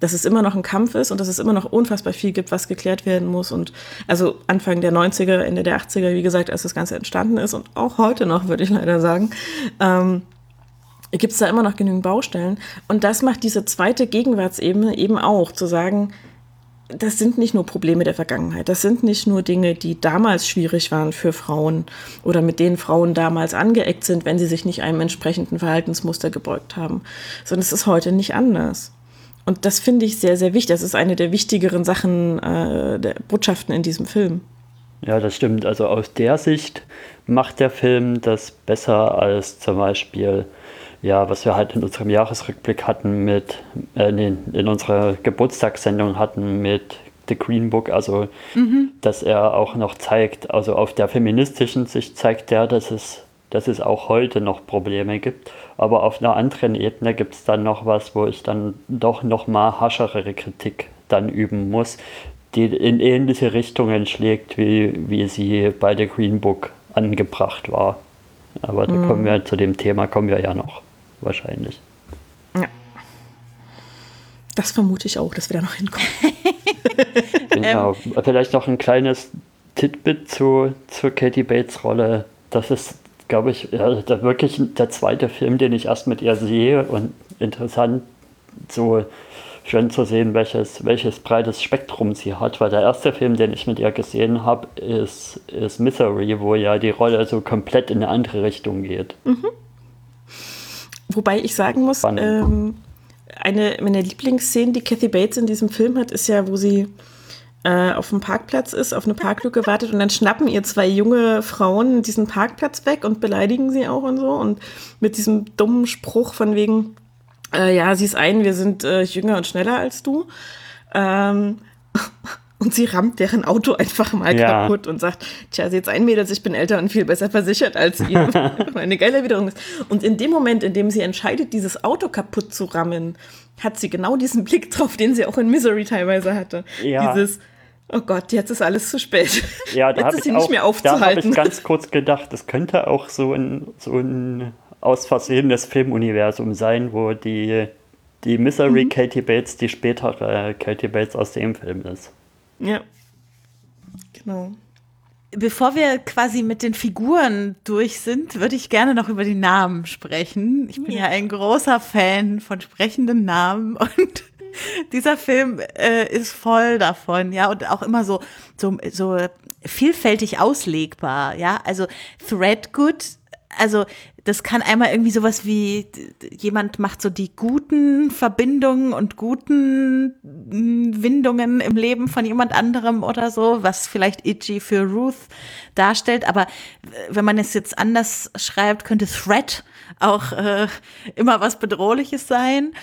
Dass es immer noch ein Kampf ist und dass es immer noch unfassbar viel gibt, was geklärt werden muss. Und also Anfang der 90er, Ende der 80er, wie gesagt, als das Ganze entstanden ist und auch heute noch, würde ich leider sagen, ähm, gibt es da immer noch genügend Baustellen. Und das macht diese zweite Gegenwartsebene eben auch, zu sagen, das sind nicht nur Probleme der Vergangenheit, das sind nicht nur Dinge, die damals schwierig waren für Frauen oder mit denen Frauen damals angeeckt sind, wenn sie sich nicht einem entsprechenden Verhaltensmuster gebeugt haben, sondern es ist heute nicht anders. Und das finde ich sehr, sehr wichtig. Das ist eine der wichtigeren Sachen, äh, der Botschaften in diesem Film. Ja, das stimmt. Also aus der Sicht macht der Film das besser als zum Beispiel, ja, was wir halt in unserem Jahresrückblick hatten mit, äh, nee, in unserer Geburtstagssendung hatten mit The Green Book, also mhm. dass er auch noch zeigt, also auf der feministischen Sicht zeigt er, dass es, dass es auch heute noch Probleme gibt. Aber auf einer anderen Ebene gibt es dann noch was, wo ich dann doch noch mal haschere Kritik dann üben muss, die in ähnliche Richtungen schlägt, wie, wie sie bei The Green Book angebracht war. Aber da mhm. kommen wir zu dem Thema kommen wir ja noch wahrscheinlich. Ja. Das vermute ich auch, dass wir da noch hinkommen. [LAUGHS] genau. Ähm. Vielleicht noch ein kleines Titbit zu, zu Katie Bates Rolle. Das ist, glaube ich, ja, der, wirklich der zweite Film, den ich erst mit ihr sehe und interessant so schön zu sehen, welches, welches breites Spektrum sie hat, weil der erste Film, den ich mit ihr gesehen habe, ist, ist Misery, wo ja die Rolle so komplett in eine andere Richtung geht. Mhm. Wobei ich sagen muss, ähm, eine meiner Lieblingsszenen, die Kathy Bates in diesem Film hat, ist ja, wo sie äh, auf dem Parkplatz ist, auf eine Parklücke [LAUGHS] wartet und dann schnappen ihr zwei junge Frauen diesen Parkplatz weg und beleidigen sie auch und so und mit diesem dummen Spruch von wegen, äh, ja, sieh's ein, wir sind äh, jünger und schneller als du. Ähm, [LAUGHS] und sie rammt deren Auto einfach mal ja. kaputt und sagt, tja, sie jetzt ein Mädels, ich bin älter und viel besser versichert als ihr. [LAUGHS] Eine geile Erwiderung ist. Und in dem Moment, in dem sie entscheidet, dieses Auto kaputt zu rammen, hat sie genau diesen Blick drauf, den sie auch in Misery teilweise hatte. Ja. Dieses, oh Gott, jetzt ist alles zu spät. Ja, da habe ich, auch, da hab ich ganz kurz gedacht, das könnte auch so ein, so ein aus Versehen das Filmuniversum sein, wo die, die Misery mhm. Katie Bates die spätere Katie Bates aus dem Film ist. Ja. Genau. Bevor wir quasi mit den Figuren durch sind, würde ich gerne noch über die Namen sprechen. Ich bin ja, ja ein großer Fan von sprechenden Namen [LAUGHS] und dieser Film äh, ist voll davon, ja, und auch immer so, so, so vielfältig auslegbar, ja. Also Threadgood, also das kann einmal irgendwie sowas wie, jemand macht so die guten Verbindungen und guten hm, Windungen im Leben von jemand anderem oder so, was vielleicht Itchy für Ruth darstellt. Aber wenn man es jetzt anders schreibt, könnte Threat auch äh, immer was Bedrohliches sein.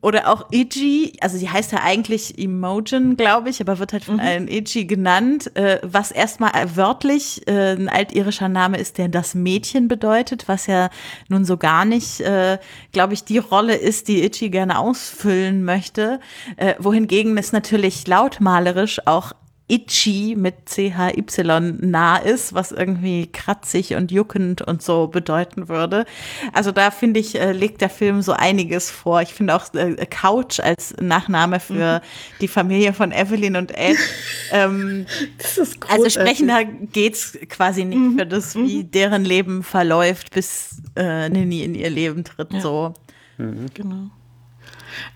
Oder auch Iji, also sie heißt ja eigentlich Imogen, glaube ich, aber wird halt von mhm. allen Iji genannt, äh, was erstmal wörtlich äh, ein altirischer Name ist, der das Mädchen bedeutet, was ja nun so gar nicht, äh, glaube ich, die Rolle ist, die Iji gerne ausfüllen möchte. Äh, wohingegen es natürlich lautmalerisch auch itchy mit CHY nah ist, was irgendwie kratzig und juckend und so bedeuten würde. Also da finde ich, äh, legt der Film so einiges vor. Ich finde auch äh, Couch als Nachname für mhm. die Familie von Evelyn und Ed. [LAUGHS] ähm, das ist also sprechender geht's quasi nicht mhm. für das, wie mhm. deren Leben verläuft, bis äh, Nini in ihr Leben tritt. Ja. So. Mhm. Genau.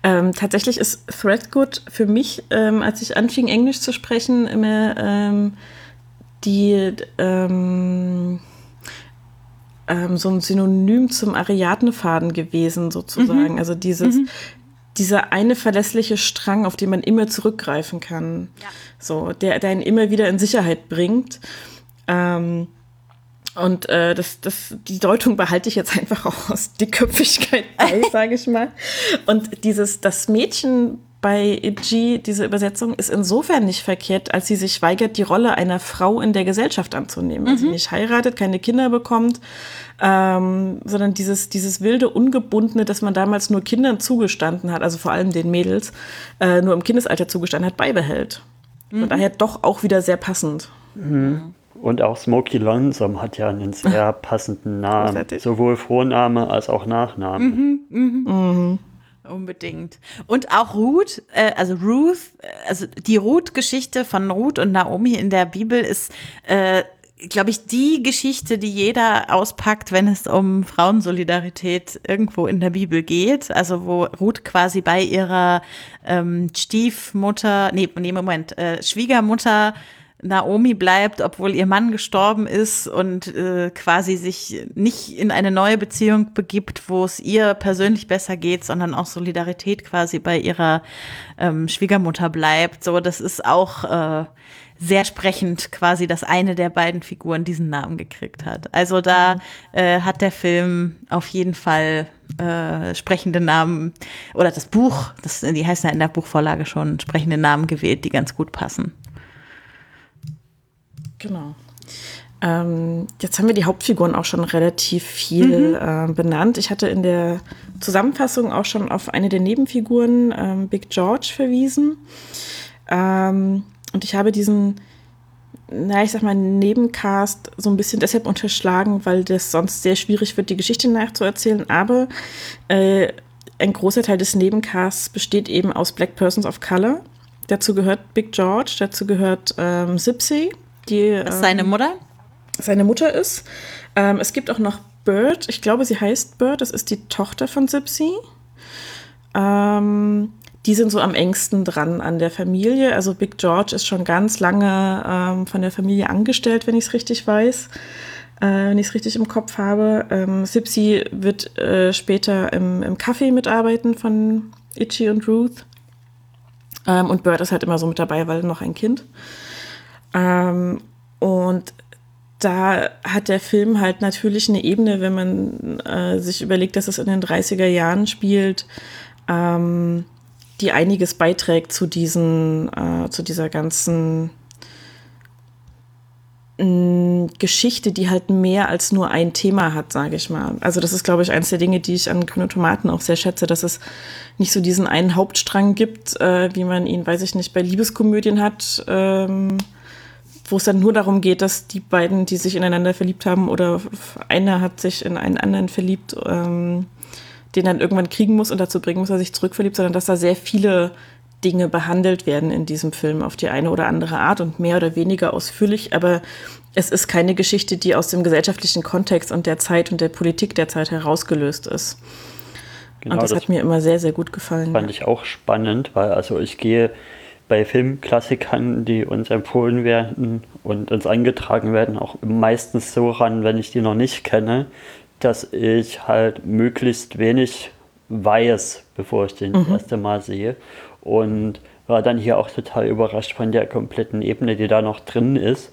Ähm, tatsächlich ist Threadgood für mich, ähm, als ich anfing, Englisch zu sprechen, immer ähm, die ähm, ähm, so ein Synonym zum Ariadne-Faden gewesen, sozusagen. Mhm. Also dieses, mhm. dieser eine verlässliche Strang, auf den man immer zurückgreifen kann. Ja. So, der, der einen immer wieder in Sicherheit bringt. Ähm, und äh, das, das, die Deutung behalte ich jetzt einfach auch aus Dickköpfigkeit [LAUGHS] bei, sage ich mal. Und dieses, das Mädchen bei G, diese Übersetzung, ist insofern nicht verkehrt, als sie sich weigert, die Rolle einer Frau in der Gesellschaft anzunehmen. Mhm. Also sie nicht heiratet, keine Kinder bekommt, ähm, sondern dieses, dieses wilde, ungebundene, das man damals nur Kindern zugestanden hat, also vor allem den Mädels, äh, nur im Kindesalter zugestanden hat, beibehält. Mhm. Von daher doch auch wieder sehr passend. Mhm. Und auch Smokey Lonesome hat ja einen sehr [LAUGHS] passenden Namen. Sowohl Vorname als auch Nachname. Mhm, mhm. Mhm. Unbedingt. Und auch Ruth, äh, also Ruth, äh, also die Ruth-Geschichte von Ruth und Naomi in der Bibel ist, äh, glaube ich, die Geschichte, die jeder auspackt, wenn es um Frauensolidarität irgendwo in der Bibel geht. Also wo Ruth quasi bei ihrer ähm, Stiefmutter, nee, nee, Moment, äh, Schwiegermutter Naomi bleibt, obwohl ihr Mann gestorben ist und äh, quasi sich nicht in eine neue Beziehung begibt, wo es ihr persönlich besser geht, sondern auch Solidarität quasi bei ihrer ähm, Schwiegermutter bleibt. So, das ist auch äh, sehr sprechend quasi, dass eine der beiden Figuren diesen Namen gekriegt hat. Also da äh, hat der Film auf jeden Fall äh, sprechende Namen oder das Buch, das, die heißen ja in der Buchvorlage schon sprechende Namen gewählt, die ganz gut passen. Genau. Ähm, jetzt haben wir die Hauptfiguren auch schon relativ viel mhm. äh, benannt. Ich hatte in der Zusammenfassung auch schon auf eine der Nebenfiguren, ähm, Big George, verwiesen. Ähm, und ich habe diesen, na, ich sag mal, Nebencast so ein bisschen deshalb unterschlagen, weil das sonst sehr schwierig wird, die Geschichte nachzuerzählen. Aber äh, ein großer Teil des Nebencasts besteht eben aus Black Persons of Color. Dazu gehört Big George, dazu gehört ähm, Sipsy, die ähm, seine Mutter. Seine Mutter ist. Ähm, es gibt auch noch Bird, ich glaube, sie heißt Bird, das ist die Tochter von Sipsy. Ähm, die sind so am engsten dran an der Familie. Also Big George ist schon ganz lange ähm, von der Familie angestellt, wenn ich es richtig weiß, äh, wenn ich es richtig im Kopf habe. Ähm, Sipsy wird äh, später im, im Café mitarbeiten von Itchy und Ruth. Ähm, und Bird ist halt immer so mit dabei, weil noch ein Kind. Ähm, und da hat der Film halt natürlich eine Ebene, wenn man äh, sich überlegt, dass es in den 30er Jahren spielt, ähm, die einiges beiträgt zu diesen, äh, zu dieser ganzen mh, Geschichte, die halt mehr als nur ein Thema hat, sage ich mal. Also das ist, glaube ich, eines der Dinge, die ich an Grüne Tomaten auch sehr schätze, dass es nicht so diesen einen Hauptstrang gibt, äh, wie man ihn, weiß ich nicht, bei Liebeskomödien hat. Ähm, wo es dann nur darum geht, dass die beiden, die sich ineinander verliebt haben, oder einer hat sich in einen anderen verliebt, ähm, den dann irgendwann kriegen muss und dazu bringen muss, dass er sich zurückverliebt, sondern dass da sehr viele Dinge behandelt werden in diesem Film auf die eine oder andere Art und mehr oder weniger ausführlich, aber es ist keine Geschichte, die aus dem gesellschaftlichen Kontext und der Zeit und der Politik der Zeit herausgelöst ist. Genau, und das, das, hat mir immer sehr, sehr gut gefallen. Fand ich auch spannend, weil also ich gehe bei Filmklassikern, die uns empfohlen werden und uns angetragen werden, auch meistens so ran, wenn ich die noch nicht kenne, dass ich halt möglichst wenig weiß, bevor ich den mhm. das erste Mal sehe. Und war dann hier auch total überrascht von der kompletten Ebene, die da noch drin ist,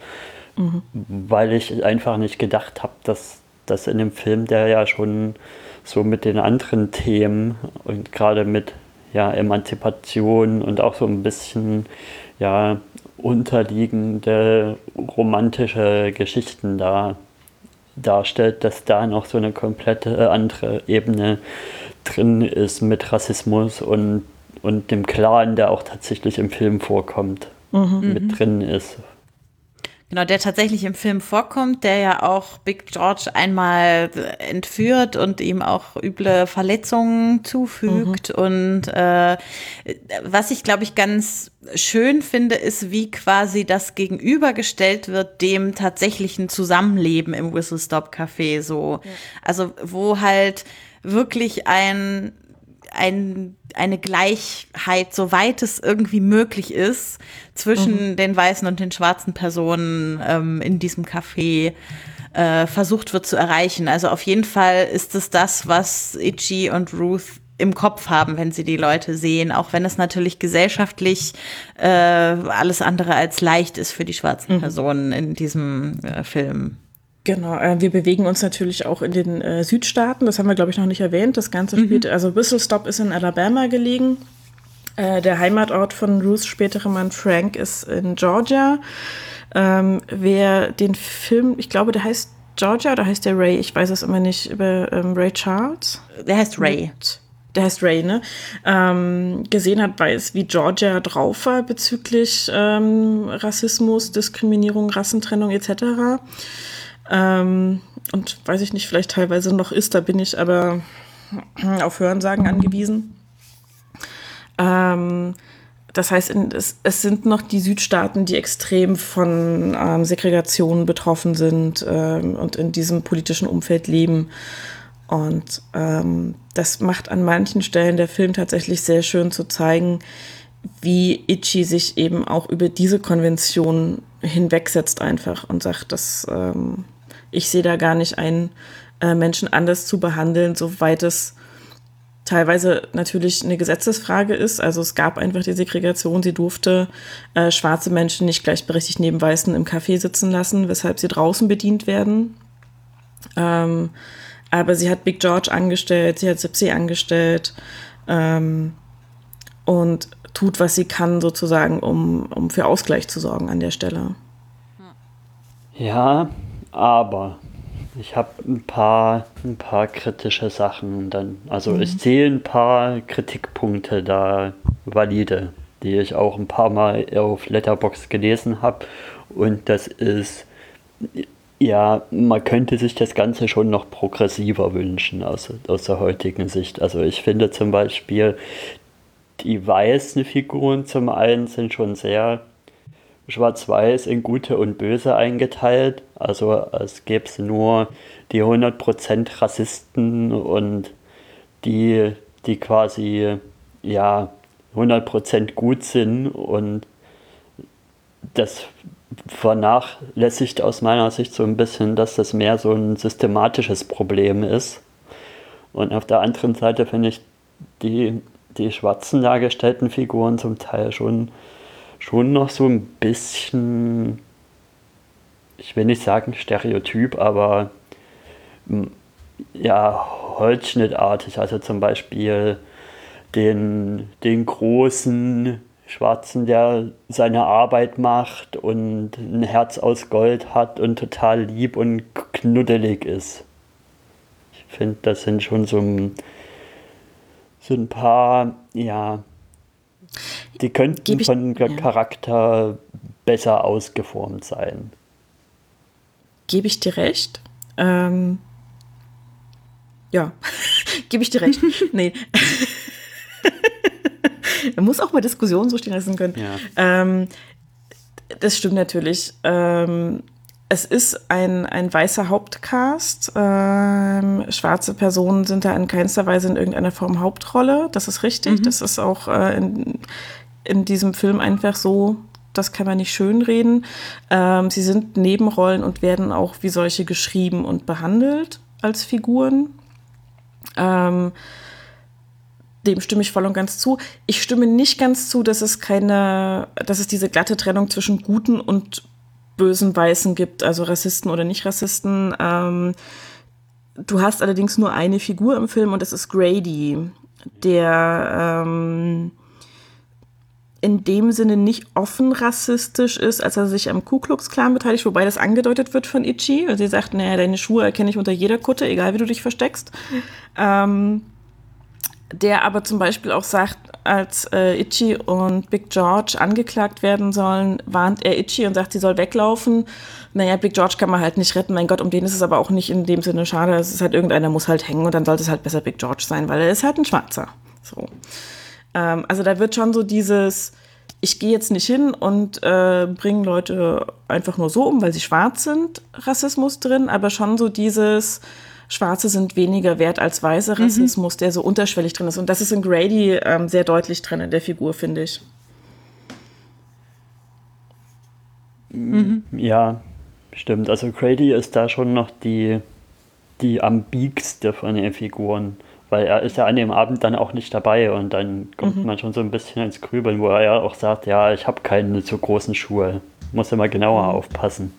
mhm. weil ich einfach nicht gedacht habe, dass das in dem Film, der ja schon so mit den anderen Themen und gerade mit ja, Emanzipation und auch so ein bisschen ja, unterliegende romantische Geschichten da darstellt, dass da noch so eine komplette andere Ebene drin ist mit Rassismus und, und dem Clan, der auch tatsächlich im Film vorkommt, mhm. mit mhm. drin ist. Genau, der tatsächlich im Film vorkommt, der ja auch Big George einmal entführt und ihm auch üble Verletzungen zufügt. Mhm. Und äh, was ich, glaube ich, ganz schön finde, ist, wie quasi das gegenübergestellt wird dem tatsächlichen Zusammenleben im Whistle Stop Café. So, ja. also wo halt wirklich ein ein, eine Gleichheit, soweit es irgendwie möglich ist, zwischen mhm. den weißen und den schwarzen Personen ähm, in diesem Café äh, versucht wird zu erreichen. Also auf jeden Fall ist es das, was Itchy und Ruth im Kopf haben, wenn sie die Leute sehen, auch wenn es natürlich gesellschaftlich äh, alles andere als leicht ist für die schwarzen mhm. Personen in diesem äh, Film. Genau, äh, wir bewegen uns natürlich auch in den äh, Südstaaten. Das haben wir, glaube ich, noch nicht erwähnt. Das Ganze mhm. spielt, also Whistle Stop ist in Alabama gelegen. Äh, der Heimatort von Ruths späterem Mann Frank ist in Georgia. Ähm, wer den Film, ich glaube, der heißt Georgia oder heißt der Ray? Ich weiß es immer nicht, über ähm, Ray Charles. Der heißt Ray. Der heißt Ray, ne? Ähm, gesehen hat, weiß, wie Georgia drauf war bezüglich ähm, Rassismus, Diskriminierung, Rassentrennung etc. Ähm, und weiß ich nicht, vielleicht teilweise noch ist, da bin ich aber auf Hörensagen angewiesen. Ähm, das heißt, es, es, sind noch die Südstaaten, die extrem von ähm, Segregation betroffen sind ähm, und in diesem politischen Umfeld leben. Und ähm, das macht an manchen Stellen der Film tatsächlich sehr schön zu zeigen, wie Ichi sich eben auch über diese Konvention hinwegsetzt einfach und sagt, dass ähm, ich sehe da gar nicht ein, äh, Menschen anders zu behandeln, soweit es teilweise natürlich eine Gesetzesfrage ist. Also es gab einfach die Segregation. Sie durfte äh, schwarze Menschen nicht gleichberechtigt neben Weißen im Café sitzen lassen, weshalb sie draußen bedient werden. Ähm, aber sie hat Big George angestellt, sie hat Sipsy angestellt ähm, und tut, was sie kann, sozusagen, um, um für Ausgleich zu sorgen an der Stelle. Ja, aber ich habe ein paar, ein paar kritische Sachen dann. Also mhm. ich sehe ein paar Kritikpunkte da valide, die ich auch ein paar Mal auf Letterbox gelesen habe. Und das ist, ja, man könnte sich das Ganze schon noch progressiver wünschen aus, aus der heutigen Sicht. Also ich finde zum Beispiel, die weißen Figuren zum einen sind schon sehr schwarz-weiß in gute und böse eingeteilt. Also es gäbe nur die 100% Rassisten und die, die quasi ja 100% gut sind und das vernachlässigt aus meiner Sicht so ein bisschen, dass das mehr so ein systematisches Problem ist. Und auf der anderen Seite finde ich die, die schwarzen dargestellten Figuren zum Teil schon schon noch so ein bisschen, ich will nicht sagen Stereotyp, aber ja, holzschnittartig. Also zum Beispiel den, den großen Schwarzen, der seine Arbeit macht und ein Herz aus Gold hat und total lieb und knuddelig ist. Ich finde, das sind schon so ein, so ein paar, ja, die könnten ich, von ja. Charakter besser ausgeformt sein. Gebe ich dir recht? Ähm, ja, [LAUGHS] gebe ich dir recht. [LAUGHS] nee. Man [LAUGHS] muss auch mal Diskussionen so stehen lassen können. Ja. Ähm, das stimmt natürlich. Ähm, es ist ein, ein weißer Hauptcast. Ähm, schwarze Personen sind da in keinster Weise in irgendeiner Form Hauptrolle. Das ist richtig. Mhm. Das ist auch äh, in, in diesem Film einfach so. Das kann man nicht schönreden. Ähm, sie sind Nebenrollen und werden auch wie solche geschrieben und behandelt als Figuren. Ähm, dem stimme ich voll und ganz zu. Ich stimme nicht ganz zu, dass es keine, dass es diese glatte Trennung zwischen guten und bösen Weißen gibt, also Rassisten oder Nicht-Rassisten. Ähm, du hast allerdings nur eine Figur im Film und das ist Grady, der ähm, in dem Sinne nicht offen rassistisch ist, als er sich am Ku Klux Klan beteiligt, wobei das angedeutet wird von Itchy. Also sie sagt, naja, deine Schuhe erkenne ich unter jeder Kutte, egal wie du dich versteckst. [LAUGHS] Ähm, der aber zum Beispiel auch sagt, als äh, Itchy und Big George angeklagt werden sollen, warnt er Itchy und sagt, sie soll weglaufen. Naja, Big George kann man halt nicht retten. Mein Gott, um den ist es aber auch nicht in dem Sinne schade. Es ist halt irgendeiner muss halt hängen und dann sollte es halt besser Big George sein, weil er ist halt ein Schwarzer. So. Ähm, also da wird schon so dieses, ich gehe jetzt nicht hin und äh, bringe Leute einfach nur so um, weil sie schwarz sind, Rassismus drin, aber schon so dieses, Schwarze sind weniger wert als Weiße mhm. Rassismus, mhm. der so unterschwellig drin ist. Und das ist in Grady ähm, sehr deutlich drin in der Figur, finde ich. Mhm. Ja, stimmt. Also Grady ist da schon noch die, die ambigste von den Figuren. Weil er ist ja an dem Abend dann auch nicht dabei und dann kommt mhm. man schon so ein bisschen ins Grübeln, wo er ja auch sagt, ja, ich habe keine so großen Schuhe. Muss immer genauer mhm. aufpassen.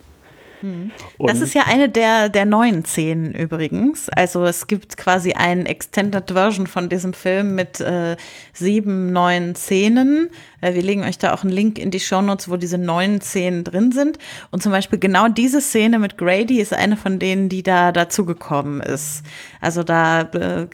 Mhm. Das ist ja eine der, der neuen Szenen übrigens. Also es gibt quasi ein Extended Version von diesem Film mit äh, sieben neuen Szenen. Äh, wir legen euch da auch einen Link in die Shownotes, wo diese neuen Szenen drin sind. Und zum Beispiel genau diese Szene mit Grady ist eine von denen, die da dazugekommen ist. Also da äh,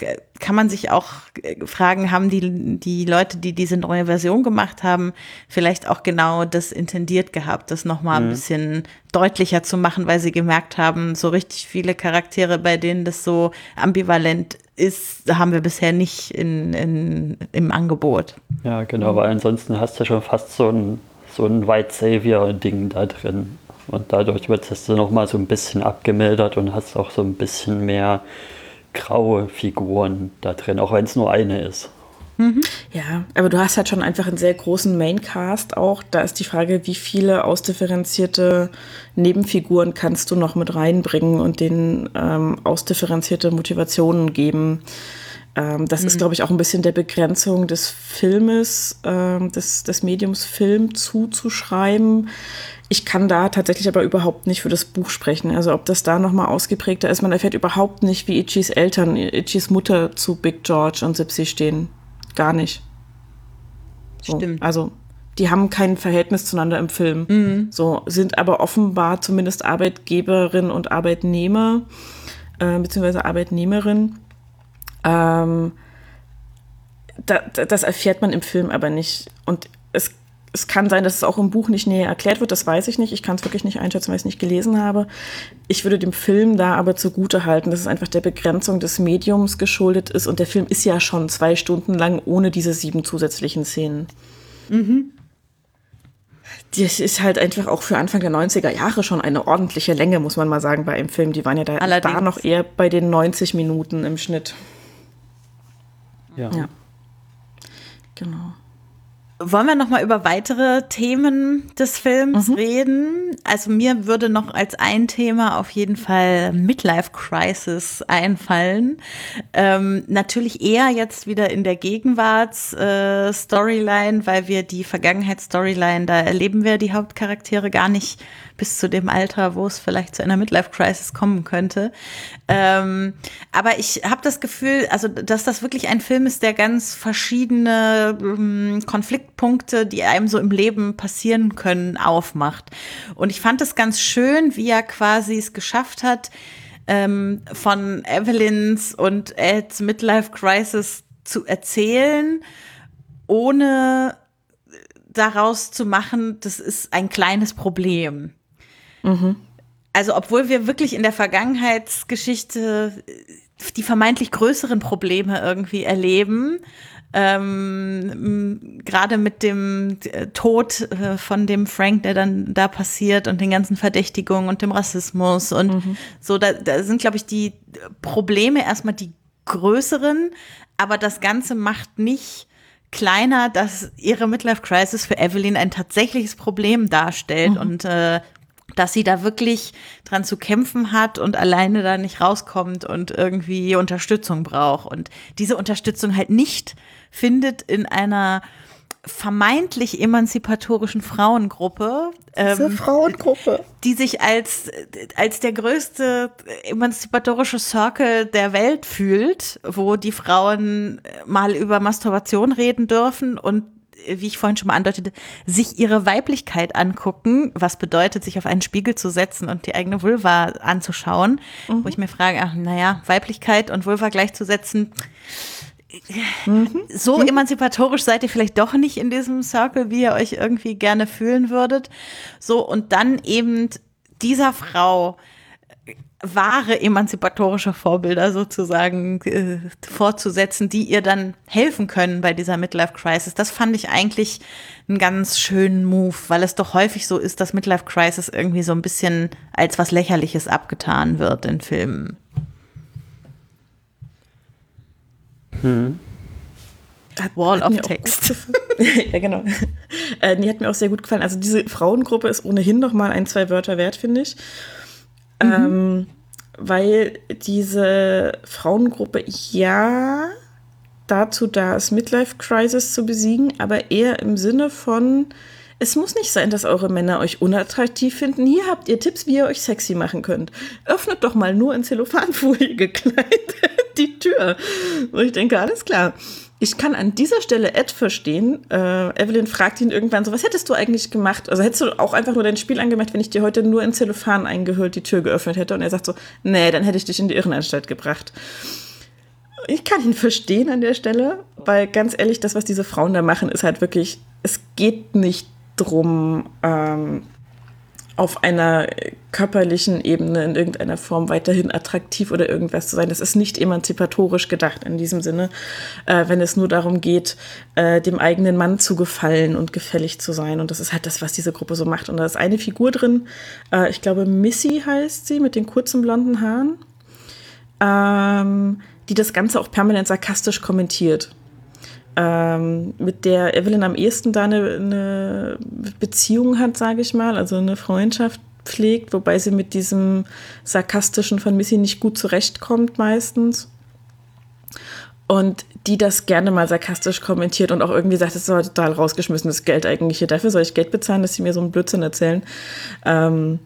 kann man sich auch äh, fragen, haben die, die Leute, die diese neue Version gemacht haben, vielleicht auch genau das intendiert gehabt, das nochmal mhm. ein bisschen deutlicher zu machen, weil sie gemerkt haben, so richtig viele Charaktere, bei denen das so ambivalent ist, haben wir bisher nicht in, in, im Angebot. Ja, genau, weil ansonsten hast du schon fast so ein, so ein White Savior-Ding da drin. Und dadurch wird das dann nochmal so ein bisschen abgemildert und hast auch so ein bisschen mehr graue Figuren da drin, auch wenn es nur eine ist. Mhm. Ja, aber du hast halt schon einfach einen sehr großen Maincast auch. Da ist die Frage, wie viele ausdifferenzierte Nebenfiguren kannst du noch mit reinbringen und denen ähm, ausdifferenzierte Motivationen geben. Ähm, das mhm. ist, glaube ich, auch ein bisschen der Begrenzung des Filmes, ähm, des, des Mediums Film zuzuschreiben. Ich kann da tatsächlich aber überhaupt nicht für das Buch sprechen. Also ob das da nochmal ausgeprägter ist. Man erfährt überhaupt nicht, wie Itchis Eltern, Itchis Mutter zu Big George und Sipsy stehen. Gar nicht. So, Stimmt. Also die haben kein Verhältnis zueinander im Film. Mhm. So sind aber offenbar zumindest Arbeitgeberin und Arbeitnehmer äh, beziehungsweise Arbeitnehmerin. Ähm, da, das erfährt man im Film aber nicht. Und es es kann sein, dass es auch im Buch nicht näher erklärt wird, das weiß ich nicht. Ich kann es wirklich nicht einschätzen, weil ich es nicht gelesen habe. Ich würde dem Film da aber zugute halten, dass es einfach der Begrenzung des Mediums geschuldet ist. Und der Film ist ja schon zwei Stunden lang ohne diese sieben zusätzlichen Szenen. Mhm. Das ist halt einfach auch für Anfang der 90er Jahre schon eine ordentliche Länge, muss man mal sagen, bei einem Film. Die waren ja da, da noch eher bei den 90 Minuten im Schnitt. Ja. ja. Genau. Wollen wir noch mal über weitere Themen des Films mhm. reden? Also mir würde noch als ein Thema auf jeden Fall Midlife Crisis einfallen. Ähm, natürlich eher jetzt wieder in der Gegenwarts-Storyline, äh, weil wir die Vergangenheits-Storyline, da erleben wir die Hauptcharaktere gar nicht bis zu dem Alter, wo es vielleicht zu einer Midlife-Crisis kommen könnte. Ähm, aber ich habe das Gefühl, also dass das wirklich ein Film ist, der ganz verschiedene ähm, Konfliktpunkte, die einem so im Leben passieren können, aufmacht. Und ich fand es ganz schön, wie er quasi es geschafft hat, ähm, von Evelyns und Eds Midlife Crisis zu erzählen, ohne daraus zu machen, das ist ein kleines Problem. Mhm. Also, obwohl wir wirklich in der Vergangenheitsgeschichte die vermeintlich größeren Probleme irgendwie erleben, ähm, gerade mit dem äh, Tod äh, von dem Frank, der dann da passiert und den ganzen Verdächtigungen und dem Rassismus und mhm. so, da, da sind, glaube ich, die Probleme erstmal die größeren, aber das Ganze macht nicht kleiner, dass ihre Midlife Crisis für Evelyn ein tatsächliches Problem darstellt mhm. und äh, dass sie da wirklich dran zu kämpfen hat und alleine da nicht rauskommt und irgendwie Unterstützung braucht und diese Unterstützung halt nicht findet in einer vermeintlich emanzipatorischen Frauengruppe. Diese ähm, Frauengruppe. Die sich als, als der größte emanzipatorische Circle der Welt fühlt, wo die Frauen mal über Masturbation reden dürfen und wie ich vorhin schon mal andeutete, sich ihre Weiblichkeit angucken, was bedeutet, sich auf einen Spiegel zu setzen und die eigene Vulva anzuschauen, mhm. wo ich mir frage, ach, naja, Weiblichkeit und Vulva gleichzusetzen, mhm. so mhm. emanzipatorisch seid ihr vielleicht doch nicht in diesem Circle, wie ihr euch irgendwie gerne fühlen würdet. So, und dann eben dieser Frau wahre emanzipatorische Vorbilder sozusagen äh, fortzusetzen, die ihr dann helfen können bei dieser Midlife Crisis. Das fand ich eigentlich einen ganz schönen Move, weil es doch häufig so ist, dass Midlife Crisis irgendwie so ein bisschen als was Lächerliches abgetan wird in Filmen. Hm. Wall of Text. [LAUGHS] ja, genau. Äh, die hat mir auch sehr gut gefallen. Also diese Frauengruppe ist ohnehin noch mal ein, zwei Wörter wert, finde ich. Mhm. Ähm, weil diese Frauengruppe ja dazu da ist, Midlife Crisis zu besiegen, aber eher im Sinne von, es muss nicht sein, dass eure Männer euch unattraktiv finden. Hier habt ihr Tipps, wie ihr euch sexy machen könnt. Öffnet doch mal nur in Zellophanfolie gekleidet [LAUGHS] die Tür. Und ich denke, alles klar. Ich kann an dieser Stelle Ed verstehen. Äh, Evelyn fragt ihn irgendwann so, was hättest du eigentlich gemacht? Also hättest du auch einfach nur dein Spiel angemacht, wenn ich dir heute nur in Zellophan eingehüllt die Tür geöffnet hätte? Und er sagt so, nee, dann hätte ich dich in die Irrenanstalt gebracht. Ich kann ihn verstehen an der Stelle, weil ganz ehrlich, das, was diese Frauen da machen, ist halt wirklich, es geht nicht drum, ähm, auf einer körperlichen Ebene in irgendeiner Form weiterhin attraktiv oder irgendwas zu sein. Das ist nicht emanzipatorisch gedacht in diesem Sinne, äh, wenn es nur darum geht, äh, dem eigenen Mann zu gefallen und gefällig zu sein. Und das ist halt das, was diese Gruppe so macht. Und da ist eine Figur drin, äh, ich glaube Missy heißt sie, mit den kurzen blonden Haaren, ähm, die das Ganze auch permanent sarkastisch kommentiert ähm, mit der Evelyn am ehesten da eine, eine Beziehung hat, sage ich mal, also eine Freundschaft pflegt, wobei sie mit diesem sarkastischen von Missy nicht gut zurechtkommt meistens. Und die das gerne mal sarkastisch kommentiert und auch irgendwie sagt, das ist total rausgeschmissenes Geld eigentlich hier. Dafür soll ich Geld bezahlen, dass sie mir so einen Blödsinn erzählen. Ähm,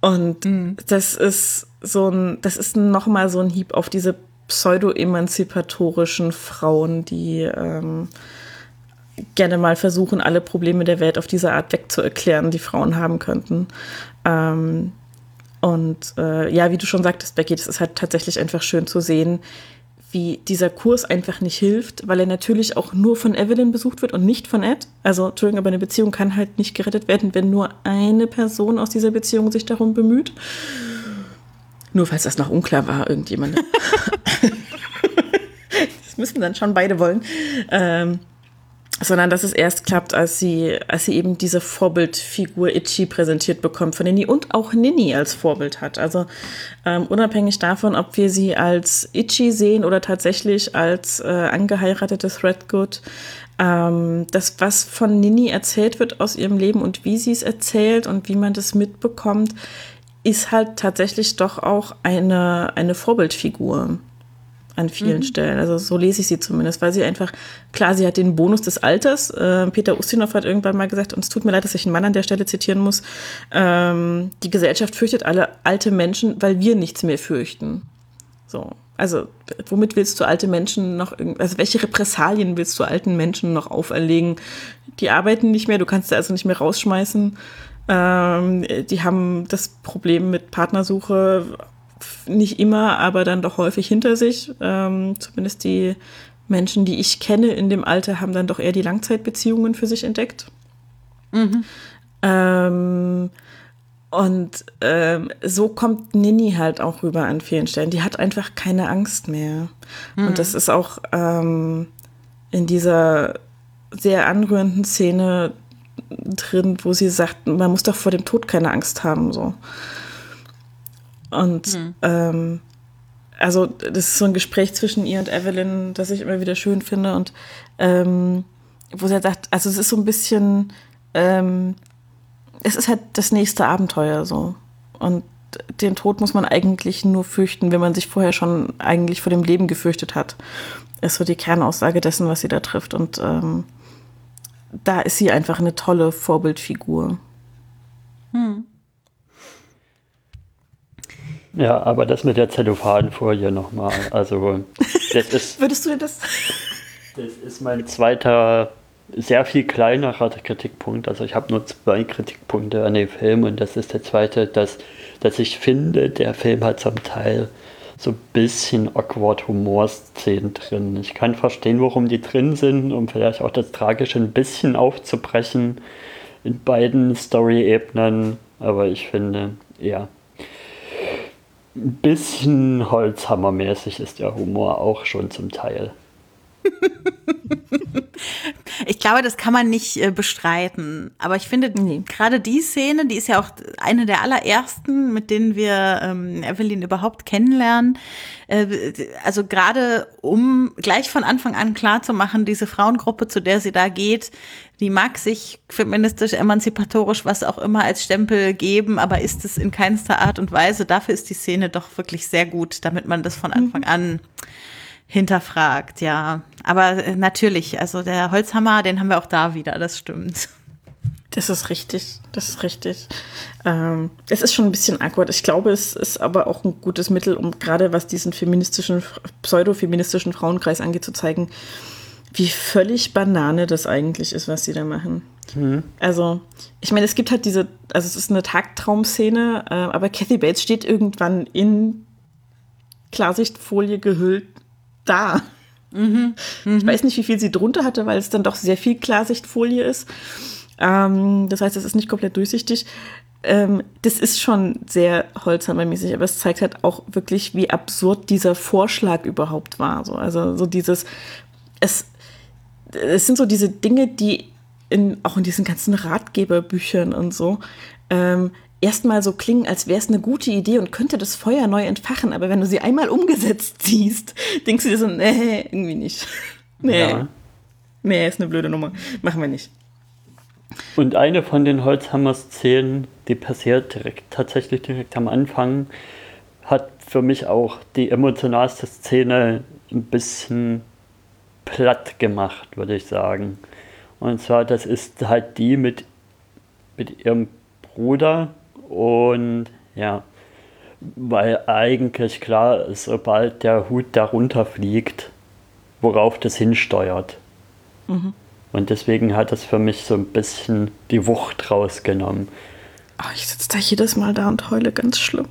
und mhm. das ist so ein, das ist nochmal so ein Hieb auf diese pseudo-emanzipatorischen Frauen, die ähm, gerne mal versuchen, alle Probleme der Welt auf diese Art wegzuerklären, die Frauen haben könnten. Ähm, und äh, ja, wie du schon sagtest, Becky, das ist halt tatsächlich einfach schön zu sehen, wie dieser Kurs einfach nicht hilft, weil er natürlich auch nur von Evelyn besucht wird und nicht von Ed. Also, Entschuldigung, aber eine Beziehung kann halt nicht gerettet werden, wenn nur eine Person aus dieser Beziehung sich darum bemüht. Nur falls das noch unklar war, irgendjemand. [LAUGHS] das müssen dann schon beide wollen. Ähm, sondern dass es erst klappt, als sie, als sie eben diese Vorbildfigur Itchy präsentiert bekommt von Nini und auch Nini als Vorbild hat. Also ähm, unabhängig davon, ob wir sie als Itchy sehen oder tatsächlich als äh, angeheiratete Threadgood, ähm, das, was von Nini erzählt wird aus ihrem Leben und wie sie es erzählt und wie man das mitbekommt, ist halt tatsächlich doch auch eine, eine Vorbildfigur an vielen mhm. Stellen. Also so lese ich sie zumindest, weil sie einfach, klar, sie hat den Bonus des Alters. Äh, Peter Ustinov hat irgendwann mal gesagt, und es tut mir leid, dass ich einen Mann an der Stelle zitieren muss, ähm, die Gesellschaft fürchtet alle alte Menschen, weil wir nichts mehr fürchten. So. Also, womit willst du alte Menschen noch, also welche Repressalien willst du alten Menschen noch auferlegen? Die arbeiten nicht mehr, du kannst sie also nicht mehr rausschmeißen. Ähm, die haben das Problem mit Partnersuche nicht immer, aber dann doch häufig hinter sich. Ähm, zumindest die Menschen, die ich kenne in dem Alter, haben dann doch eher die Langzeitbeziehungen für sich entdeckt. Mhm. Ähm, und ähm, so kommt Nini halt auch rüber an vielen Stellen. Die hat einfach keine Angst mehr. Mhm. Und das ist auch ähm, in dieser sehr anrührenden Szene drin, wo sie sagt, man muss doch vor dem Tod keine Angst haben. So. Und mhm. ähm, also das ist so ein Gespräch zwischen ihr und Evelyn, das ich immer wieder schön finde. Und ähm, wo sie halt sagt, also es ist so ein bisschen, ähm, es ist halt das nächste Abenteuer so. Und den Tod muss man eigentlich nur fürchten, wenn man sich vorher schon eigentlich vor dem Leben gefürchtet hat. Ist so die Kernaussage dessen, was sie da trifft. Und ähm, da ist sie einfach eine tolle Vorbildfigur. Hm. Ja, aber das mit der Zellophanfolie nochmal. Also, [LAUGHS] das ist. Würdest du dir das? Das ist mein zweiter, sehr viel kleinerer Kritikpunkt. Also, ich habe nur zwei Kritikpunkte an dem Film und das ist der zweite, dass, dass ich finde, der Film hat zum Teil so ein bisschen awkward Humor-Szenen drin. Ich kann verstehen, warum die drin sind, um vielleicht auch das Tragische ein bisschen aufzubrechen in beiden Story-Ebenen. Aber ich finde, ja, ein bisschen Holzhammermäßig ist der Humor auch schon zum Teil. [LAUGHS] ich glaube, das kann man nicht äh, bestreiten. Aber ich finde, nee. gerade die Szene, die ist ja auch eine der allerersten, mit denen wir ähm, Evelyn überhaupt kennenlernen. Äh, also gerade um gleich von Anfang an klar zu machen, diese Frauengruppe, zu der sie da geht, die mag sich feministisch, emanzipatorisch, was auch immer als Stempel geben, aber ist es in keinster Art und Weise. Dafür ist die Szene doch wirklich sehr gut, damit man das von Anfang mhm. Hinterfragt, ja. Aber äh, natürlich, also der Holzhammer, den haben wir auch da wieder, das stimmt. Das ist richtig, das ist richtig. Ähm, es ist schon ein bisschen awkward. Ich glaube, es ist aber auch ein gutes Mittel, um gerade was diesen feministischen, pseudo-feministischen Frauenkreis angeht, zu zeigen, wie völlig Banane das eigentlich ist, was sie da machen. Mhm. Also, ich meine, es gibt halt diese, also es ist eine Tagtraumszene, äh, aber Kathy Bates steht irgendwann in Klarsichtfolie gehüllt da. Mhm. Mhm. Ich weiß nicht, wie viel sie drunter hatte, weil es dann doch sehr viel Klarsichtfolie ist. Ähm, das heißt, es ist nicht komplett durchsichtig. Ähm, das ist schon sehr holzhammermäßig, aber es zeigt halt auch wirklich, wie absurd dieser Vorschlag überhaupt war. So, also so dieses, es, es sind so diese Dinge, die in, auch in diesen ganzen Ratgeberbüchern und so ähm, erstmal so klingen, als wäre es eine gute Idee und könnte das Feuer neu entfachen, aber wenn du sie einmal umgesetzt [LAUGHS] siehst, denkst du dir so, nee, irgendwie nicht. [LAUGHS] Nee. Ja. Nee, ist eine blöde Nummer. Machen wir nicht. Und eine von den Holzhammer-Szenen, die passiert direkt, tatsächlich direkt am Anfang, hat für mich auch die emotionalste Szene ein bisschen platt gemacht, würde ich sagen. Und zwar, das ist halt die mit, mit ihrem Bruder und ja, weil eigentlich klar ist, sobald der Hut darunter fliegt, worauf das hinsteuert. Und deswegen hat das für mich so ein bisschen die Wucht rausgenommen. Oh, ich sitze da jedes Mal da und heule ganz schlimm.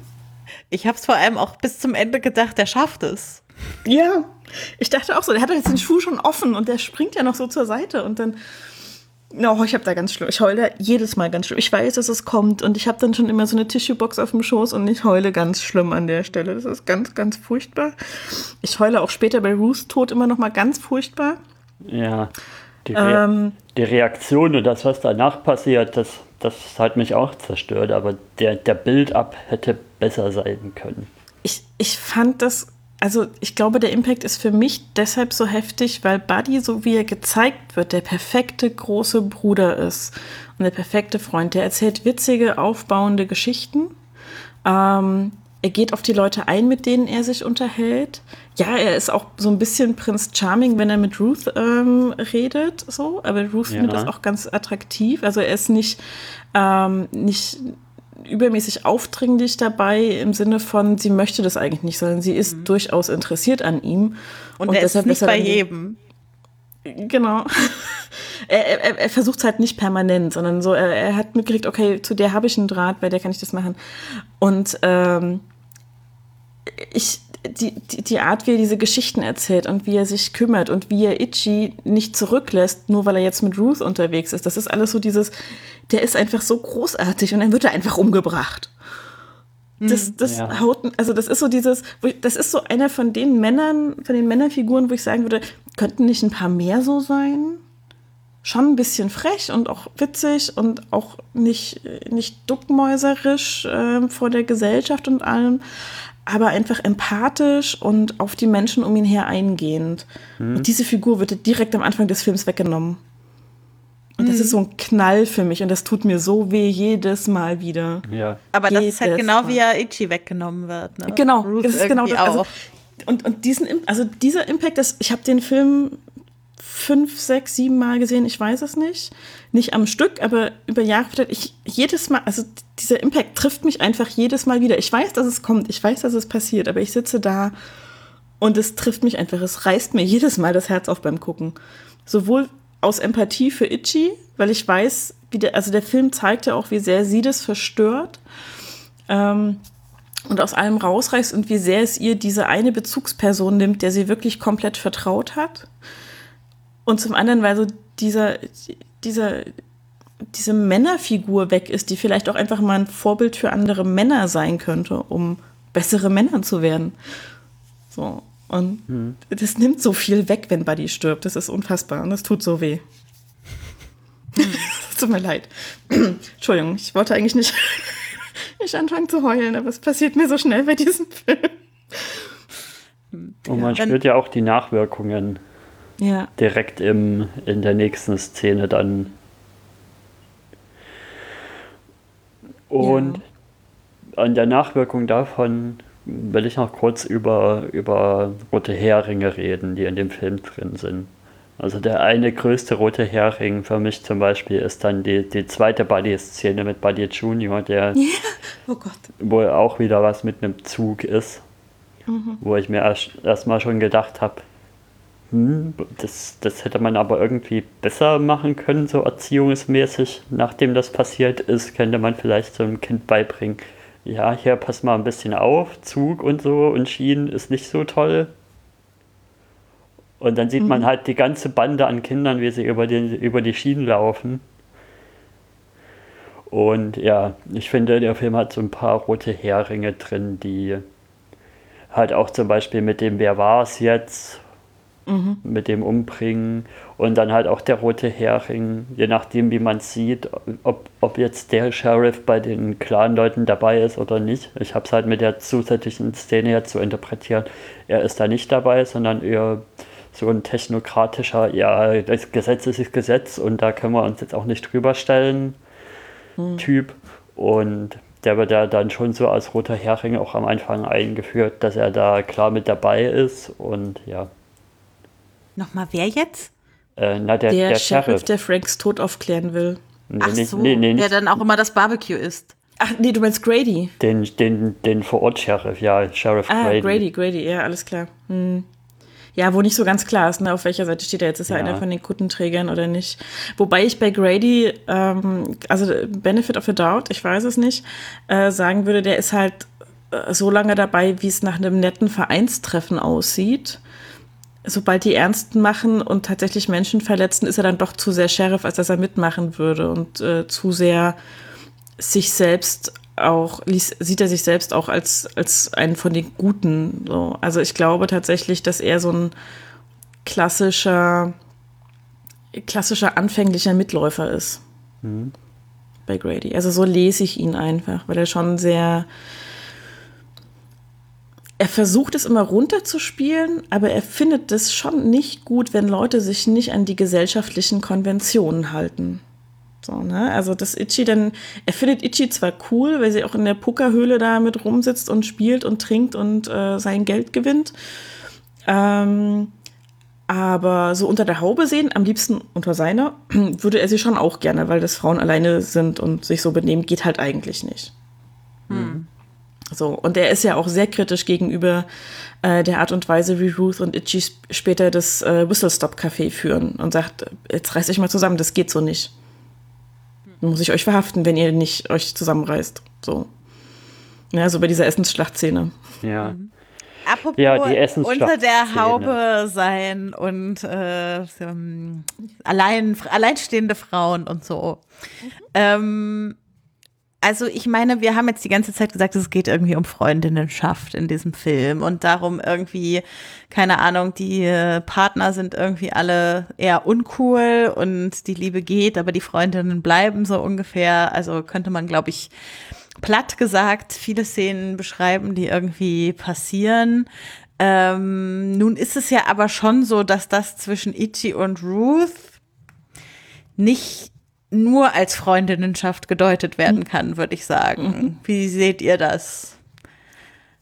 Ich habe es vor allem auch bis zum Ende gedacht, der schafft es. Ja, ich dachte auch so, der hat doch jetzt den Schuh schon offen und der springt ja noch so zur Seite und dann. No, ich habe da ganz schlimm. Ich heule jedes Mal ganz schlimm. Ich weiß, dass es kommt und ich habe dann schon immer so eine Tissuebox auf dem Schoß und ich heule ganz schlimm an der Stelle. Das ist ganz, ganz furchtbar. Ich heule auch später bei Ruths Tod immer noch mal ganz furchtbar. Ja, die, Re Ähm, die Reaktion und das, was danach passiert, das, das hat mich auch zerstört, aber der, der Build-up hätte besser sein können. ich, ich fand das, also ich glaube, der Impact ist für mich deshalb so heftig, weil Buddy, so wie er gezeigt wird, der perfekte große Bruder ist und der perfekte Freund. Der erzählt witzige, aufbauende Geschichten. Ähm, er geht auf die Leute ein, mit denen er sich unterhält. Ja, er ist auch so ein bisschen Prinz Charming, wenn er mit Ruth ähm, redet, so. Aber Ruth findet Ja. das auch ganz attraktiv. Also er ist nicht, ähm, nicht übermäßig aufdringlich dabei im Sinne von, sie möchte das eigentlich nicht, sondern sie ist durchaus interessiert an ihm. Und, er ist nicht er bei jedem. Genau. [LAUGHS] er, er, er versucht es halt nicht permanent, sondern so, er, er hat mitgekriegt, okay, zu der habe ich einen Draht, bei der kann ich das machen. Und ähm, ich, die, die, die Art, wie er diese Geschichten erzählt und wie er sich kümmert und wie er Itchy nicht zurücklässt, nur weil er jetzt mit Ruth unterwegs ist, das ist alles so dieses, der ist einfach so großartig und dann wird er einfach umgebracht. Das, das Ja. haut, also das ist so dieses, ich, das ist so einer von den Männern, von den Männerfiguren, wo ich sagen würde, könnten nicht ein paar mehr so sein? Schon ein bisschen frech und auch witzig und auch nicht, nicht duckmäuserisch äh, vor der Gesellschaft und allem, aber einfach empathisch und auf die Menschen um ihn her eingehend. Und diese Figur wird direkt am Anfang des Films weggenommen. Und das ist so ein Knall für mich und das tut mir so weh jedes Mal wieder. Ja. Aber das ist halt Jedes genau Mal. wie er Ichi weggenommen wird. Ne? Genau, Ruth das ist genau das. Also, auch. und, und diesen, also dieser Impact, das, ich habe den Film fünf, sechs, sieben Mal gesehen, ich weiß es nicht. Nicht am Stück, aber über Jahre verteilt. Ich jedes Mal, also dieser Impact trifft mich einfach jedes Mal wieder. Ich weiß, dass es kommt, ich weiß, dass es passiert, aber ich sitze da und es trifft mich einfach. Es reißt mir jedes Mal das Herz auf beim Gucken. Sowohl aus Empathie für Itchy, weil ich weiß, wie der, also der Film zeigt ja auch, wie sehr sie das verstört. Ähm, und aus allem rausreißt und wie sehr es ihr diese eine Bezugsperson nimmt, der sie wirklich komplett vertraut hat. Und zum anderen, weil so dieser, dieser, diese Männerfigur weg ist, die vielleicht auch einfach mal ein Vorbild für andere Männer sein könnte, um bessere Männer zu werden. So. Und das nimmt so viel weg, wenn Buddy stirbt. Das ist unfassbar und das tut so weh. Es [LAUGHS] tut mir leid. Entschuldigung, ich wollte eigentlich nicht, [LAUGHS] nicht anfangen zu heulen, aber es passiert mir so schnell bei diesem Film. Und man spürt ja auch die Nachwirkungen Ja. direkt im, in der nächsten Szene dann. Und an der Nachwirkung davon will ich noch kurz über, über rote Heringe reden, die in dem Film drin sind. Also der eine größte rote Hering für mich zum Beispiel ist dann die, die zweite Buddy-Szene mit Buddy Junior, der [LAUGHS] Oh Gott. wo auch wieder was mit einem Zug ist, Mhm. wo ich mir erst erstmal schon gedacht habe, hm, das, das hätte man aber irgendwie besser machen können, so erziehungsmäßig. Nachdem das passiert ist, könnte man vielleicht so einem Kind beibringen, ja, hier pass mal ein bisschen auf, Zug und so und Schienen ist nicht so toll. Und dann sieht man halt die ganze Bande an Kindern, wie sie über die, über die Schienen laufen. Und ja, ich finde, der Film hat so ein paar rote Heringe drin, die halt auch zum Beispiel mit dem Wer war es jetzt, mit dem Umbringen und dann halt auch der rote Hering, je nachdem, wie man sieht, ob, ob jetzt der Sheriff bei den Clan-Leuten dabei ist oder nicht. Ich habe es halt mit der zusätzlichen Szene jetzt so interpretiert, er ist da nicht dabei, sondern eher so ein technokratischer, ja, das Gesetz ist das Gesetz und da können wir uns jetzt auch nicht drüber stellen, hm. Typ. Und der wird ja dann schon so als roter Hering auch am Anfang eingeführt, dass er da klar mit dabei ist und ja. Nochmal, wer jetzt? Äh, na, der, der, der Sheriff, Sheriff, der Franks Tod aufklären will. Nee, Ach so, nee, nee, der dann auch immer das Barbecue isst. Ach nee, du meinst Grady. Den, den, den Vor-Ort-Sheriff, ja, Sheriff ah, Grady. Grady, Grady, ja, alles klar. Hm. Ja, wo nicht so ganz klar ist, ne, auf welcher Seite steht er jetzt. Ist er ja. einer von den Kuttenträgern oder nicht? Wobei ich bei Grady, ähm, also Benefit of the Doubt, ich weiß es nicht, äh, sagen würde, der ist halt äh, so lange dabei, wie es nach einem netten Vereinstreffen aussieht sobald die Ernsten machen und tatsächlich Menschen verletzen, ist er dann doch zu sehr Sheriff, als dass er mitmachen würde und äh, zu sehr sich selbst auch, sieht er sich selbst auch als, als einen von den Guten. So. Also ich glaube tatsächlich, dass er so ein klassischer, klassischer anfänglicher Mitläufer ist. Mhm. Bei Grady. Also so lese ich ihn einfach, weil er schon sehr, er versucht es immer runterzuspielen, aber er findet es schon nicht gut, wenn Leute sich nicht an die gesellschaftlichen Konventionen halten. So, ne? Also das Itchy dann, er findet Itchy zwar cool, weil sie auch in der Puckerhöhle da mit rumsitzt und spielt und trinkt und äh, sein Geld gewinnt. Ähm, aber so unter der Haube sehen, am liebsten unter seiner, [CLEARS THROAT] würde er sie schon auch gerne, weil das Frauen alleine sind und sich so benehmen, geht halt eigentlich nicht. Hm. So, und er ist ja auch sehr kritisch gegenüber äh, der Art und Weise, wie Ruth und Itchy später das äh, Whistle Stop Café führen und sagt, jetzt reißt euch mal zusammen, das geht so nicht. Dann muss ich euch verhaften, wenn ihr nicht euch zusammenreißt. So. Ja, so bei dieser Essensschlachtszene. Ja. Mhm. Apropos ja, die unter der Haube sein und äh, allein, alleinstehende Frauen und so. Mhm. Ähm, also ich meine, wir haben jetzt die ganze Zeit gesagt, es geht irgendwie um Freundinnenschaft in diesem Film und darum irgendwie, keine Ahnung, die Partner sind irgendwie alle eher uncool und die Liebe geht, aber die Freundinnen bleiben so ungefähr. Also könnte man, glaube ich, platt gesagt viele Szenen beschreiben, die irgendwie passieren. Ähm, nun ist es ja aber schon so, dass das zwischen Ichi und Ruth nicht nur als Freundinnenschaft gedeutet werden mhm. kann, würde ich sagen. Mhm. Wie seht ihr das?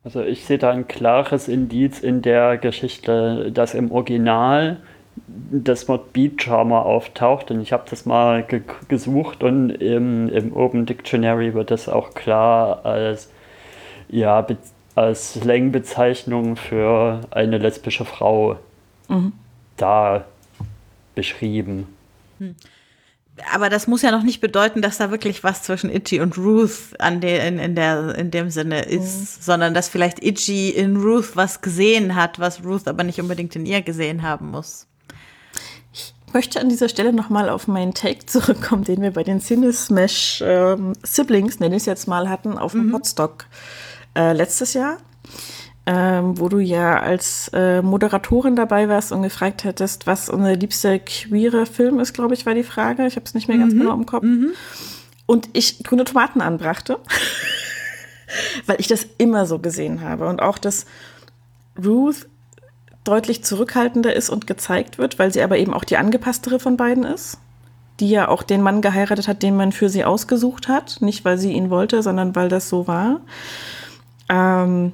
Also ich sehe da ein klares Indiz in der Geschichte, dass im Original das Wort Beat-Charmer auftaucht und ich habe das mal ge gesucht und im, im Open Dictionary wird das auch klar als, ja, als Slang-Bezeichnung für eine lesbische Frau mhm. da beschrieben. Hm aber das muss ja noch nicht bedeuten, dass da wirklich was zwischen Itchy und Ruth an de, in, in, der, in dem Sinne ist, mhm. sondern dass vielleicht Itchy in Ruth was gesehen hat, was Ruth aber nicht unbedingt in ihr gesehen haben muss. Ich möchte an dieser Stelle nochmal auf meinen Take zurückkommen, den wir bei den Cinesmash ähm, Siblings, nenne ich es jetzt mal, hatten, auf dem mhm. Hotstock äh, letztes Jahr ähm, wo du ja als äh, Moderatorin dabei warst und gefragt hättest, was unser liebster queerer Film ist, glaube ich, war die Frage. Ich habe es nicht mehr ganz mhm. genau im Kopf. Mhm. Und ich grüne Tomaten anbrachte, [LAUGHS] weil ich das immer so gesehen habe. Und auch, dass Ruth deutlich zurückhaltender ist und gezeigt wird, weil sie aber eben auch die angepasstere von beiden ist, die ja auch den Mann geheiratet hat, den man für sie ausgesucht hat. Nicht, weil sie ihn wollte, sondern weil das so war. Ähm,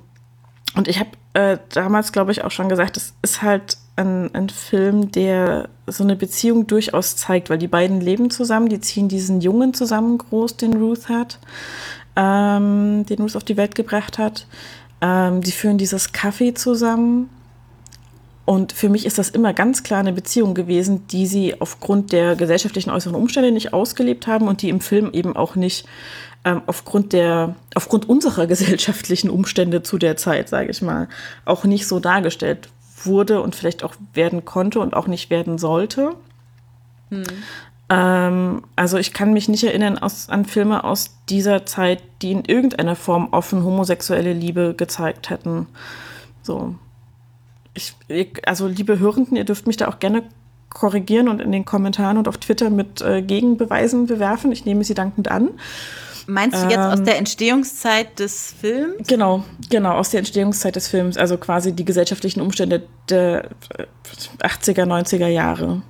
und ich habe äh, damals, glaube ich, auch schon gesagt, es ist halt ein, ein Film, der so eine Beziehung durchaus zeigt, weil die beiden leben zusammen, die ziehen diesen Jungen zusammen groß, den Ruth hat, ähm, den Ruth auf die Welt gebracht hat. Ähm, die führen dieses Kaffee zusammen. Und für mich ist das immer ganz klar eine Beziehung gewesen, die sie aufgrund der gesellschaftlichen äußeren Umstände nicht ausgelebt haben und die im Film eben auch nicht ähm, aufgrund der, aufgrund unserer [LAUGHS] gesellschaftlichen Umstände zu der Zeit, sage ich mal, auch nicht so dargestellt wurde und vielleicht auch werden konnte und auch nicht werden sollte. Hm. Ähm, also ich kann mich nicht erinnern aus, an Filme aus dieser Zeit, die in irgendeiner Form offen homosexuelle Liebe gezeigt hätten. So. Ich, also liebe Hörenden, ihr dürft mich da auch gerne korrigieren und in den Kommentaren und auf Twitter mit äh, Gegenbeweisen bewerfen. Ich nehme sie dankend an. Meinst du jetzt aus der Entstehungszeit des Films? Genau, genau, aus der Entstehungszeit des Films, also quasi die gesellschaftlichen Umstände der 80er, 90er Jahre.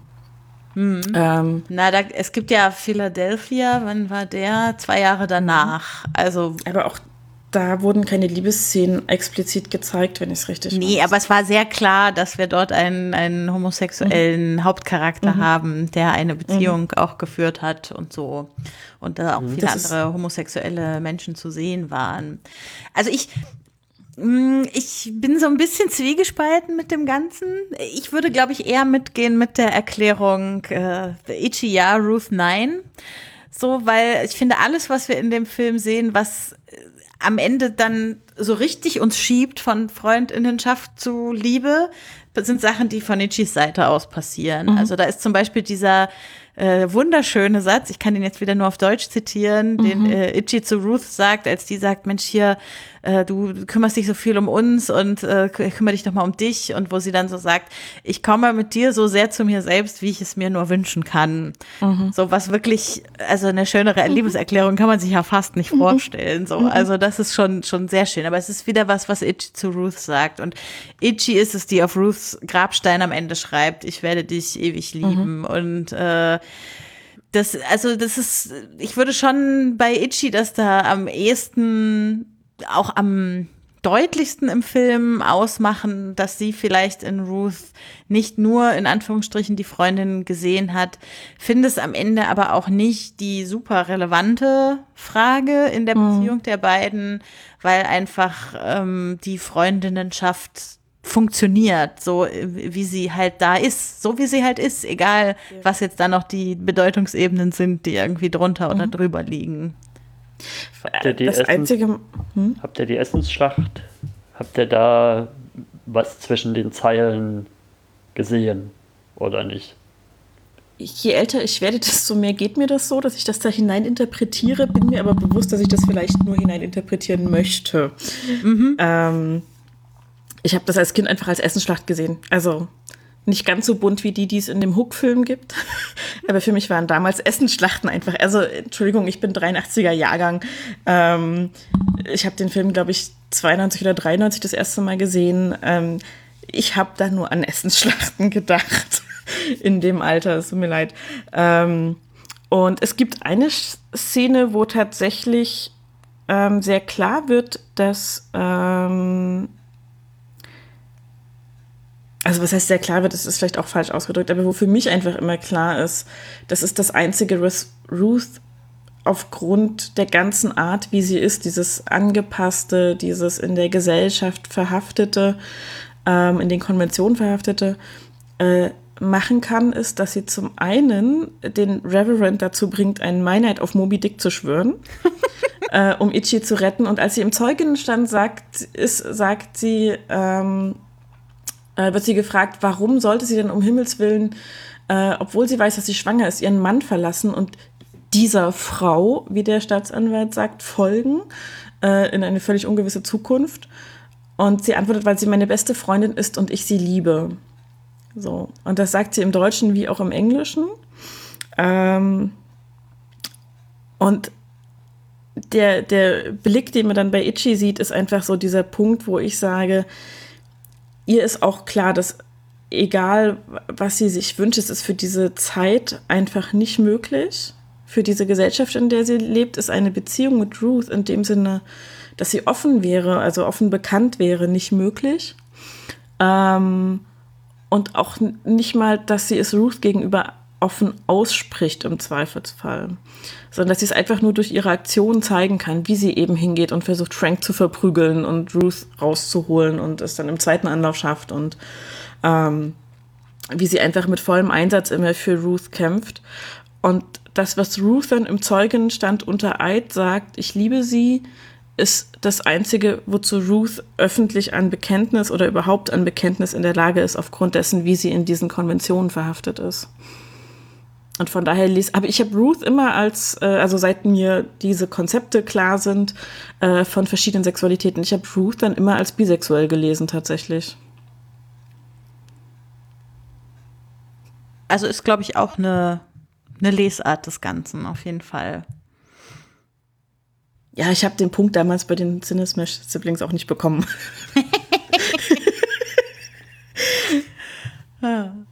Hm. Ähm, Na, da, es gibt ja Philadelphia, wann war der? Zwei Jahre danach. Also. Aber auch da wurden keine Liebesszenen explizit gezeigt, wenn ich es richtig Nee, weiß. aber es war sehr klar, dass wir dort einen, einen homosexuellen mhm. Hauptcharakter mhm. haben, der eine Beziehung mhm. auch geführt hat und so. Und da auch mhm. viele das andere homosexuelle Menschen zu sehen waren. Also ich, mm, ich bin so ein bisschen zwiegespalten mit dem Ganzen. Ich würde, glaube ich, eher mitgehen mit der Erklärung äh, Ichi ja, Ruth nein. So, weil ich finde, alles, was wir in dem Film sehen, was am Ende dann so richtig uns schiebt von Freundinnenschaft zu Liebe, das sind Sachen, die von Ichis Seite aus passieren. Mhm. Also da ist zum Beispiel dieser äh, wunderschöne Satz, ich kann den jetzt wieder nur auf Deutsch zitieren, mhm. den äh, Ichi zu Ruth sagt, als die sagt, Mensch, hier, äh, du kümmerst dich so viel um uns und äh, kümmere dich doch mal um dich und wo sie dann so sagt, ich komme mit dir so sehr zu mir selbst, wie ich es mir nur wünschen kann. Mhm. So was wirklich, also eine schönere mhm. Liebeserklärung kann man sich ja fast nicht mhm. vorstellen. So, mhm. also das ist schon schon sehr schön. Aber es ist wieder was, was Itchy zu Ruth sagt und Itchy ist es, die auf Ruths Grabstein am Ende schreibt: Ich werde dich ewig lieben mhm. und äh, das, also das ist, ich würde schon bei Itchy das da am ehesten auch am deutlichsten im Film ausmachen, dass sie vielleicht in Ruth nicht nur in Anführungsstrichen die Freundin gesehen hat, finde es am Ende aber auch nicht die super relevante Frage in der mhm. Beziehung der beiden, weil einfach ähm, die Freundinnenschaft funktioniert, so wie sie halt da ist, so wie sie halt ist, egal was jetzt da noch die Bedeutungsebenen sind, die irgendwie drunter oder mhm. drüber liegen. Habt ihr die, das Essens, einzige, hm? habt ihr die Essensschlacht? Habt ihr da was zwischen den Zeilen gesehen oder nicht? Je älter ich werde, desto mehr geht mir das so, dass ich das da hineininterpretiere, bin mir aber bewusst, dass ich das vielleicht nur hineininterpretieren möchte. Mhm. Ähm, ich habe das als Kind einfach als Essensschlacht gesehen. Also nicht ganz so bunt wie die, die es in dem Hook-Film gibt. [LAUGHS] Aber für mich waren damals Essensschlachten einfach. Also, Entschuldigung, ich bin 83er Jahrgang. Ähm, ich habe den Film, glaube ich, 92 oder 93 das erste Mal gesehen. Ähm, ich habe da nur an Essensschlachten gedacht. [LAUGHS] in dem Alter, es tut mir leid. Ähm, und es gibt eine Szene, wo tatsächlich ähm, sehr klar wird, dass ähm, also was heißt sehr klar wird, das ist vielleicht auch falsch ausgedrückt, aber wo für mich einfach immer klar ist, das ist das einzige, was Ruth aufgrund der ganzen Art, wie sie ist, dieses angepasste, dieses in der Gesellschaft verhaftete, ähm, in den Konventionen verhaftete, äh, machen kann, ist, dass sie zum einen den Reverend dazu bringt, einen Meinheit auf Moby Dick zu schwören, [LAUGHS] äh, um Ichi zu retten. Und als sie im Zeuginnenstand sagt, ist, sagt sie, ähm, äh, wird sie gefragt, warum sollte sie denn um Himmels Willen, äh, obwohl sie weiß, dass sie schwanger ist, ihren Mann verlassen und dieser Frau, wie der Staatsanwalt sagt, folgen äh, in eine völlig ungewisse Zukunft. Und sie antwortet, weil sie meine beste Freundin ist und ich sie liebe. So. Und das sagt sie im Deutschen wie auch im Englischen. Ähm, und der, der Blick, den man dann bei Itchy sieht, ist einfach so dieser Punkt, wo ich sage, ihr ist auch klar, dass egal, was sie sich wünscht, es ist für diese Zeit einfach nicht möglich. Für diese Gesellschaft, in der sie lebt, ist eine Beziehung mit Ruth in dem Sinne, dass sie offen wäre, also offen bekannt wäre, nicht möglich. Ähm, und auch nicht mal, dass sie es Ruth gegenüber offen ausspricht im Zweifelsfall, sondern dass sie es einfach nur durch ihre Aktion zeigen kann, wie sie eben hingeht und versucht, Frank zu verprügeln und Ruth rauszuholen und es dann im zweiten Anlauf schafft und ähm, wie sie einfach mit vollem Einsatz immer für Ruth kämpft. Und das, was Ruth dann im Zeugenstand unter Eid sagt, ich liebe sie, ist das Einzige, wozu Ruth öffentlich an Bekenntnis oder überhaupt an Bekenntnis in der Lage ist, aufgrund dessen, wie sie in diesen Konventionen verhaftet ist. Und von daher ließ, aber ich habe Ruth immer als, äh, also seit mir diese Konzepte klar sind äh, von verschiedenen Sexualitäten, ich habe Ruth dann immer als bisexuell gelesen tatsächlich. Also ist, glaube ich, auch eine, eine Lesart des Ganzen, auf jeden Fall. Ja, ich habe den Punkt damals bei den Cinesmash Siblings auch nicht bekommen. [LAUGHS] [LAUGHS]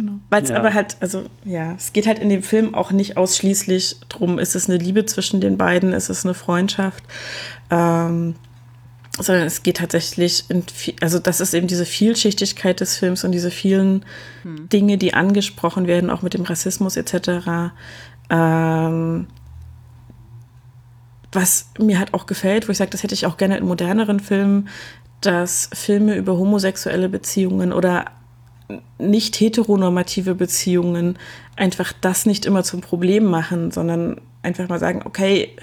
genau. Weil es ja. aber halt, also ja, es geht halt in dem Film auch nicht ausschließlich drum, ist es eine Liebe zwischen den beiden, ist es eine Freundschaft, ähm, sondern es geht tatsächlich in, also das ist eben diese Vielschichtigkeit des Films und diese vielen hm. Dinge, die angesprochen werden, auch mit dem Rassismus etc. Ähm, was mir halt auch gefällt, wo ich sage, das hätte ich auch gerne in moderneren Filmen, dass Filme über homosexuelle Beziehungen oder nicht heteronormative Beziehungen einfach das nicht immer zum Problem machen, sondern einfach mal sagen, okay,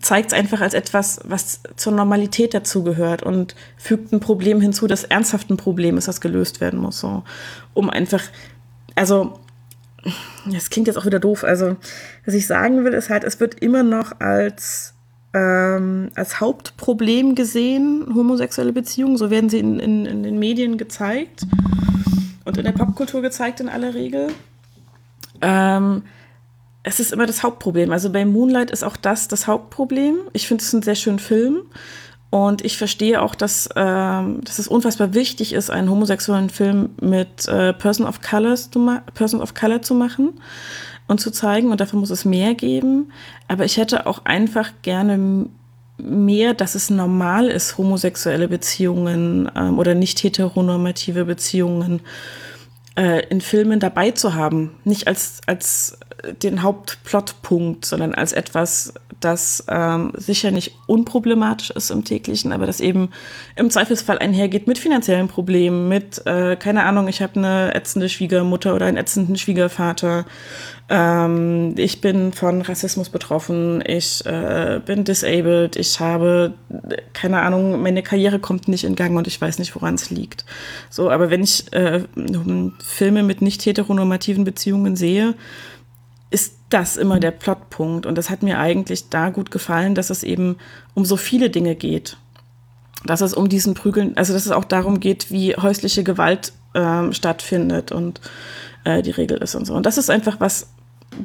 zeigt es einfach als etwas, was zur Normalität dazugehört und fügt ein Problem hinzu, das ernsthaft ein Problem ist, das gelöst werden muss. So. Um einfach, also, das klingt jetzt auch wieder doof. Also, was ich sagen will, ist halt, es wird immer noch als, ähm, als Hauptproblem gesehen, homosexuelle Beziehungen. So werden sie in, in, in den Medien gezeigt und in der Popkultur gezeigt in aller Regel. Ähm, es ist immer das Hauptproblem. Also bei Moonlight ist auch das das Hauptproblem. Ich finde es einen sehr schönen Film. Und ich verstehe auch, dass, ähm, dass es unfassbar wichtig ist, einen homosexuellen Film mit äh, Person, of Colors Person of Color zu machen und zu zeigen. Und dafür muss es mehr geben. Aber ich hätte auch einfach gerne mehr, dass es normal ist, homosexuelle Beziehungen ähm, oder nicht heteronormative Beziehungen äh, in Filmen dabei zu haben. Nicht als, als den Hauptplotpunkt, sondern als etwas, das ähm, sicher nicht unproblematisch ist im täglichen, aber das eben im Zweifelsfall einhergeht mit finanziellen Problemen, mit, äh, keine Ahnung, ich habe eine ätzende Schwiegermutter oder einen ätzenden Schwiegervater. Ähm, ich bin von Rassismus betroffen, ich äh, bin disabled, ich habe, keine Ahnung, meine Karriere kommt nicht in Gang und ich weiß nicht, woran es liegt. So, aber wenn ich äh, Filme mit nicht heteronormativen Beziehungen sehe, ist das immer der Plotpunkt. Und das hat mir eigentlich da gut gefallen, dass es eben um so viele Dinge geht. Dass es um diesen Prügeln, also dass es auch darum geht, wie häusliche Gewalt ähm, stattfindet und äh, die Regel ist und so. Und das ist einfach was,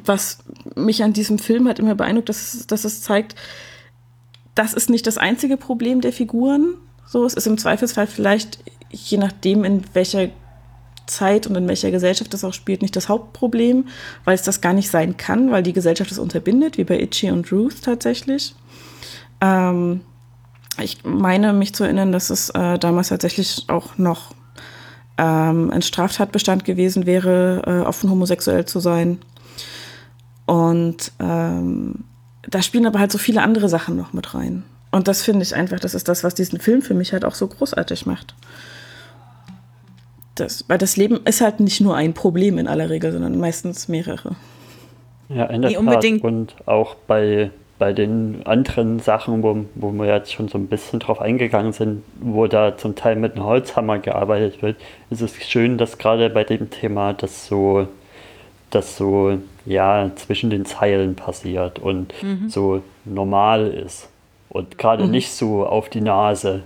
was mich an diesem Film hat immer beeindruckt, dass es, dass es zeigt, das ist nicht das einzige Problem der Figuren. So, es ist im Zweifelsfall vielleicht, je nachdem, in welcher Zeit und in welcher Gesellschaft das auch spielt, nicht das Hauptproblem, weil es das gar nicht sein kann, weil die Gesellschaft es unterbindet, wie bei Itchy und Ruth tatsächlich. Ähm, ich meine mich zu erinnern, dass es äh, damals tatsächlich auch noch ähm, ein Straftatbestand gewesen wäre, äh, offen homosexuell zu sein. Und ähm, da spielen aber halt so viele andere Sachen noch mit rein. Und das finde ich einfach, das ist das, was diesen Film für mich halt auch so großartig macht das, weil das Leben ist halt nicht nur ein Problem in aller Regel, sondern meistens mehrere. Ja, in der nee, unbedingt. Und auch bei, bei den anderen Sachen, wo, wo wir jetzt schon so ein bisschen drauf eingegangen sind, wo da zum Teil mit einem Holzhammer gearbeitet wird, ist es schön, dass gerade bei dem Thema das so, das so ja, zwischen den Zeilen passiert und mhm. so normal ist und gerade mhm. nicht so auf die Nase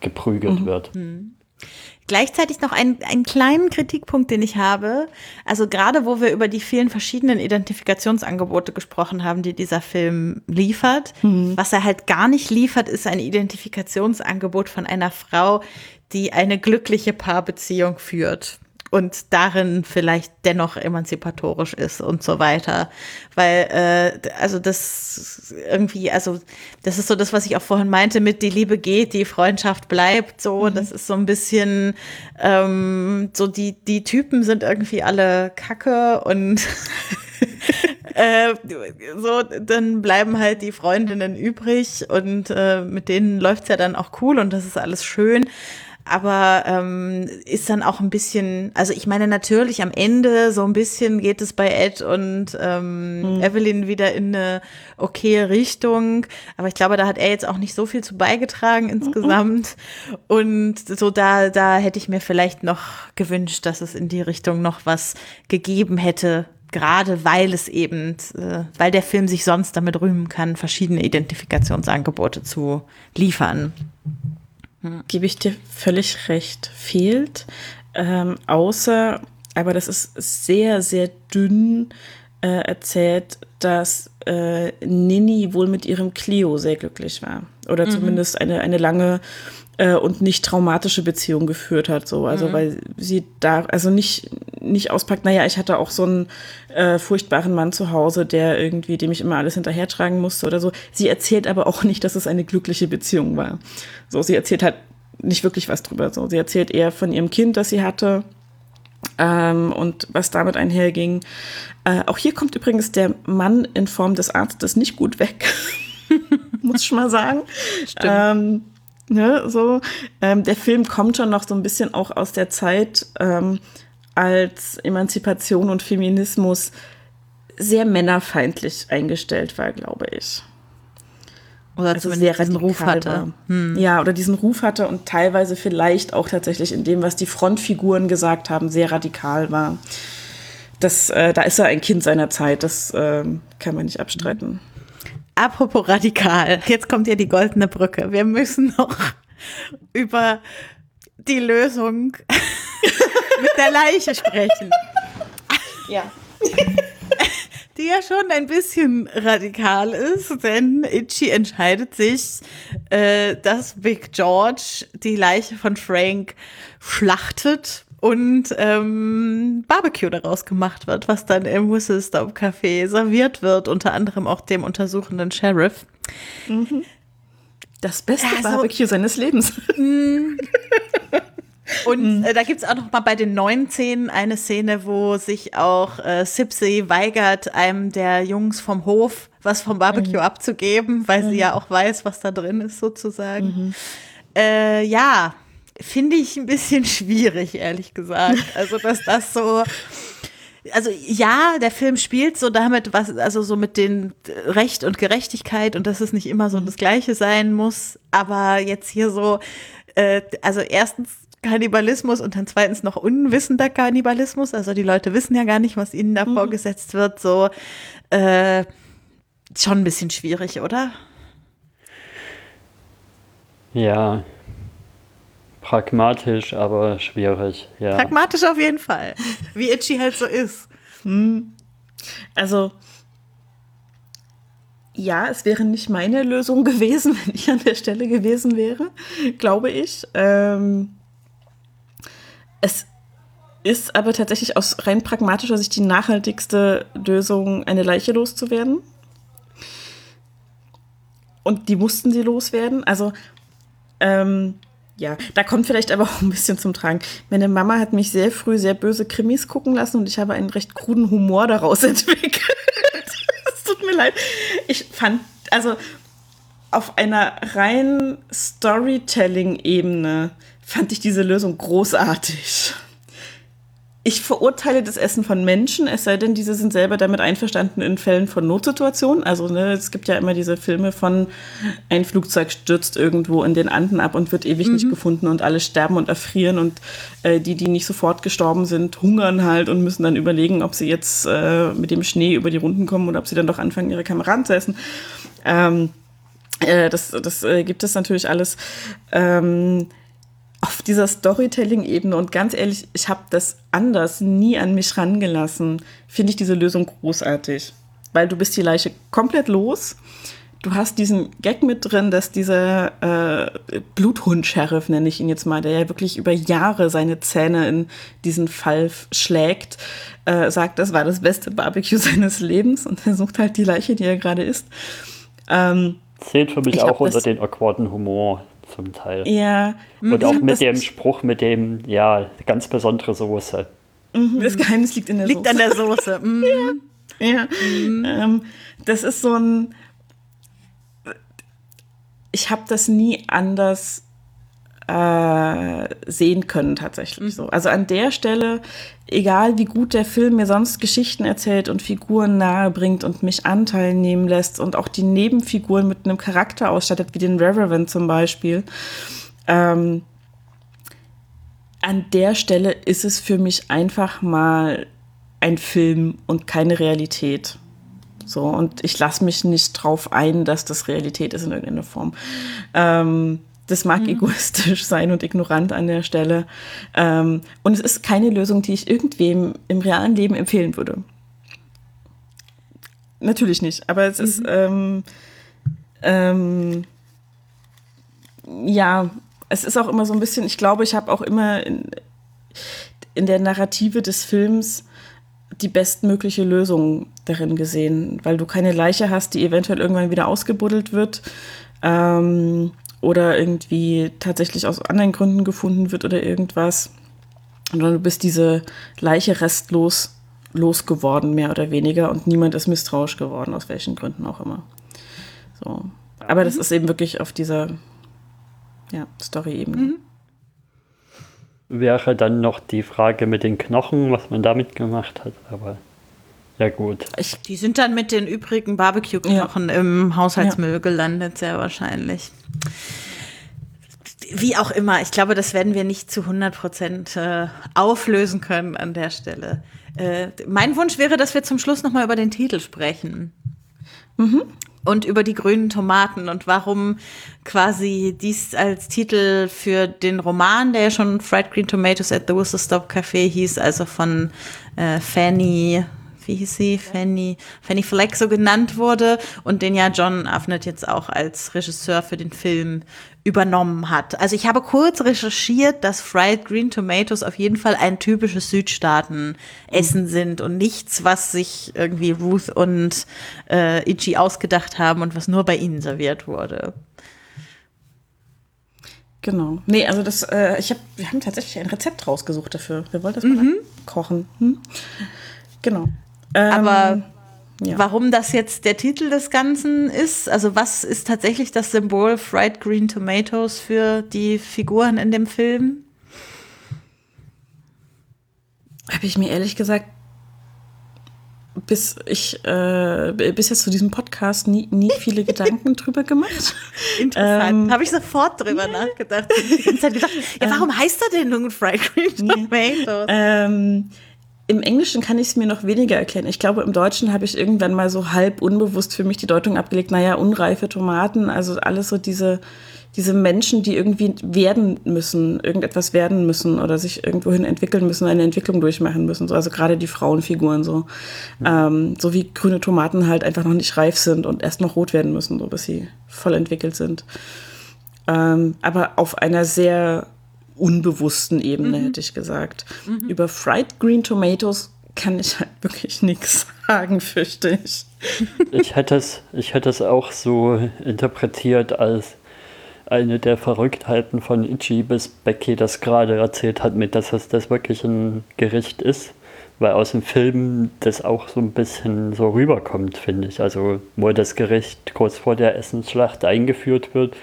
geprügelt mhm. wird. Mhm. Gleichzeitig noch ein, einen kleinen Kritikpunkt, den ich habe. Also gerade wo wir über die vielen verschiedenen Identifikationsangebote gesprochen haben, die dieser Film liefert. Mhm. Was er halt gar nicht liefert, ist ein Identifikationsangebot von einer Frau, die eine glückliche Paarbeziehung führt und darin vielleicht dennoch emanzipatorisch ist und so weiter. Weil, äh, also das irgendwie, also das ist so das, was ich auch vorhin meinte, mit die Liebe geht, die Freundschaft bleibt, so, mhm. das ist so ein bisschen, ähm, so die, die Typen sind irgendwie alle Kacke und [LAUGHS] Äh, so, dann bleiben halt die Freundinnen übrig und äh, mit denen läuft's ja dann auch cool und das ist alles schön aber ähm, ist dann auch ein bisschen, also ich meine natürlich am Ende so ein bisschen geht es bei Ed und ähm, mhm. Evelyn wieder in eine okaye Richtung, aber ich glaube, da hat er jetzt auch nicht so viel zu beigetragen insgesamt mhm. und so da da hätte ich mir vielleicht noch gewünscht, dass es in die Richtung noch was gegeben hätte, gerade weil es eben, äh, weil der Film sich sonst damit rühmen kann, verschiedene Identifikationsangebote zu liefern. Gebe ich dir völlig recht. Fehlt. Ähm, außer, aber das ist sehr, sehr dünn äh, erzählt, dass äh, Nini wohl mit ihrem Cleo sehr glücklich war. Oder mhm. zumindest eine, eine lange äh, und nicht traumatische Beziehung geführt hat. So. Also mhm. weil sie da, also nicht, nicht auspackt, naja, ich hatte auch so einen äh, furchtbaren Mann zu Hause, der irgendwie, dem ich immer alles hinterhertragen musste oder so. Sie erzählt aber auch nicht, dass es eine glückliche Beziehung war. So, sie erzählt halt nicht wirklich was drüber. So, sie erzählt eher von ihrem Kind, das sie hatte. Ähm, und was damit einherging. Äh, auch hier kommt übrigens der Mann in Form des Arztes nicht gut weg. [LAUGHS] Muss ich mal sagen. Stimmt. Ähm, Ne, so. Ähm, der Film kommt schon noch so ein bisschen auch aus der Zeit, ähm, als Emanzipation und Feminismus sehr männerfeindlich eingestellt war, glaube ich. Oder also sehr diesen Ruf hatte. Hm. Ja, oder diesen Ruf hatte und teilweise vielleicht auch tatsächlich in dem, was die Frontfiguren gesagt haben, sehr radikal war. Das, äh, da ist er ein Kind seiner Zeit, das äh, kann man nicht abstreiten. Apropos radikal, jetzt kommt ja die goldene Brücke. Wir müssen noch über die Lösung [LAUGHS] mit der Leiche sprechen. Ja. [LAUGHS] Die ja schon ein bisschen radikal ist, denn Itchy entscheidet sich, äh, dass Big George die Leiche von Frank schlachtet und ähm, Barbecue daraus gemacht wird, was dann im Whistle Stop Café serviert wird, unter anderem auch dem untersuchenden Sheriff. Mhm. Das beste also, Barbecue seines Lebens. Mm. Und mhm. äh, da gibt's auch noch mal bei den neuen Szenen eine Szene, wo sich auch äh, Sipsy weigert, einem der Jungs vom Hof was vom Barbecue mhm. abzugeben, weil mhm. sie ja auch weiß, was da drin ist, sozusagen. Mhm. Äh, ja, finde ich ein bisschen schwierig, ehrlich gesagt. Also, dass das so. Also ja, der Film spielt so damit, was, also so mit den Recht und Gerechtigkeit und dass es nicht immer so das Gleiche sein muss. Aber jetzt hier so, äh, also erstens Kannibalismus und dann zweitens noch unwissender Kannibalismus. Also die Leute wissen ja gar nicht, was ihnen da mhm. vorgesetzt wird. So äh, schon ein bisschen schwierig, oder? Ja, Pragmatisch, aber schwierig, ja. Pragmatisch auf jeden Fall. Wie Itchy halt so ist. Hm. Also, ja, es wäre nicht meine Lösung gewesen, [LAUGHS] wenn ich an der Stelle gewesen wäre, glaube ich. Ähm, es ist aber tatsächlich aus rein pragmatischer Sicht die nachhaltigste Lösung, eine Leiche loszuwerden. Und die mussten sie loswerden. Also, ähm, ja, da kommt vielleicht aber auch ein bisschen zum Tragen. Meine Mama hat mich sehr früh sehr böse Krimis gucken lassen und ich habe einen recht kruden Humor daraus [LAUGHS] entwickelt. Es tut mir leid. Ich fand, also auf einer rein Storytelling-Ebene fand ich diese Lösung großartig ich verurteile das Essen von Menschen, es sei denn, diese sind selber damit einverstanden in Fällen von Notsituationen. Also ne, es gibt ja immer diese Filme von ein Flugzeug stürzt irgendwo in den Anden ab und wird ewig mhm. nicht gefunden und alle sterben und erfrieren und äh, die, die nicht sofort gestorben sind, hungern halt und müssen dann überlegen, ob sie jetzt äh, mit dem Schnee über die Runden kommen oder ob sie dann doch anfangen, ihre Kameraden zu essen. Ähm, äh, das das äh, gibt es natürlich alles. Ähm, auf dieser Storytelling-Ebene und ganz ehrlich, ich habe das anders nie an mich rangelassen, finde ich diese Lösung großartig. Weil du bist die Leiche komplett los. Du hast diesen Gag mit drin, dass dieser äh, Bluthund-Sheriff, nenne ich ihn jetzt mal, der ja wirklich über Jahre seine Zähne in diesen Fall schlägt, äh, sagt, das war das beste Barbecue [LAUGHS] seines Lebens und er sucht halt die Leiche, die er gerade isst. Ähm, Zählt für mich auch unter den awkwarden Humor zum Teil. Ja. Und auch mit dem Spruch, mit dem, ja, ganz besondere Soße. Mhm, das Geheimnis liegt in der liegt Soße. Liegt an der Soße. [LAUGHS] Mhm. ja. ja. Mhm. Ähm, das ist so ein. Ich habe das nie anders äh, sehen können, tatsächlich mhm. so. Also an der Stelle, egal wie gut der Film mir sonst Geschichten erzählt und Figuren nahe bringt und mich Anteil nehmen lässt und auch die Nebenfiguren mit einem Charakter ausstattet, wie den Reverend zum Beispiel, ähm, an der Stelle ist es für mich einfach mal ein Film und keine Realität. So, und ich lasse mich nicht drauf ein, dass das Realität ist in irgendeiner Form. Ähm, das mag mhm. egoistisch sein und ignorant an der Stelle. Ähm, und es ist keine Lösung, die ich irgendwem im realen Leben empfehlen würde. natürlich nicht. Aber es ist, ähm, ähm, ja, es ist auch immer so ein bisschen, ich glaube, ich habe auch immer in, in der Narrative des Films die bestmögliche Lösung darin gesehen, weil du keine Leiche hast, die eventuell irgendwann wieder ausgebuddelt wird ähm, oder irgendwie tatsächlich aus anderen Gründen gefunden wird oder irgendwas. Und du bist diese Leiche restlos losgeworden, mehr oder weniger, und niemand ist misstrauisch geworden, aus welchen Gründen auch immer. So. Aber das ist eben wirklich auf dieser ja, Story-Ebene. Mhm. Wäre dann noch die Frage mit den Knochen, was man damit gemacht hat, aber ja gut. Ich, die sind dann mit den übrigen Barbecue-Knochen ja. im Haushaltsmüll ja. gelandet, sehr wahrscheinlich. Wie auch immer, ich glaube, das werden wir nicht zu 100 Prozent äh, auflösen können an der Stelle. Äh, mein Wunsch wäre, dass wir zum Schluss noch mal über den Titel sprechen. Mhm und über die grünen Tomaten und warum quasi dies als Titel für den Roman, der ja schon Fried Green Tomatoes at the Whistle Stop Café hieß, also von äh, Fanny wie hieß sie, Fanny, Fanny Fleck so genannt wurde und den ja John Avnet jetzt auch als Regisseur für den Film übernommen hat. Also ich habe kurz recherchiert, dass Fried Green Tomatoes auf jeden Fall ein typisches Südstaaten-Essen mhm. sind und nichts, was sich irgendwie Ruth und äh, Ichi ausgedacht haben und was nur bei ihnen serviert wurde. Genau. Nee, also das, äh, ich hab, wir haben tatsächlich ein Rezept rausgesucht dafür. Wir wollten das mal mhm. kochen. Hm? Genau. Aber ähm, ja. warum das jetzt der Titel des Ganzen ist, also was ist tatsächlich das Symbol Fried Green Tomatoes für die Figuren in dem Film? Habe ich mir ehrlich gesagt bis ich äh, bis jetzt zu diesem Podcast nie, nie viele [LAUGHS] Gedanken drüber gemacht. Interessant. Ähm, Habe ich sofort drüber nachgedacht. Die ganze Zeit gedacht, ja, warum ähm, heißt er denn nun Fried Green Tomatoes? Ähm, im Englischen kann ich es mir noch weniger erklären. Ich glaube, im Deutschen habe ich irgendwann mal so halb unbewusst für mich die Deutung abgelegt, naja, unreife Tomaten, also alles so diese, diese Menschen, die irgendwie werden müssen, irgendetwas werden müssen oder sich irgendwohin entwickeln müssen, eine Entwicklung durchmachen müssen. So, also gerade die Frauenfiguren so. Mhm. Ähm, so wie grüne Tomaten halt einfach noch nicht reif sind und erst noch rot werden müssen, so bis sie voll entwickelt sind. Ähm, aber auf einer sehr unbewussten Ebene, mhm. hätte ich gesagt. Mhm. Über Fried Green Tomatoes kann ich halt wirklich [LAUGHS] nichts sagen, fürchte ich. Ich hätte es, ich hätte es auch so interpretiert als eine der Verrücktheiten von Ichi, bis Becky das gerade erzählt hat, mit dass das, das wirklich ein Gericht ist. Weil aus dem Film das auch so ein bisschen so rüberkommt, finde ich. Also, wo das Gericht kurz vor der Essensschlacht eingeführt wird,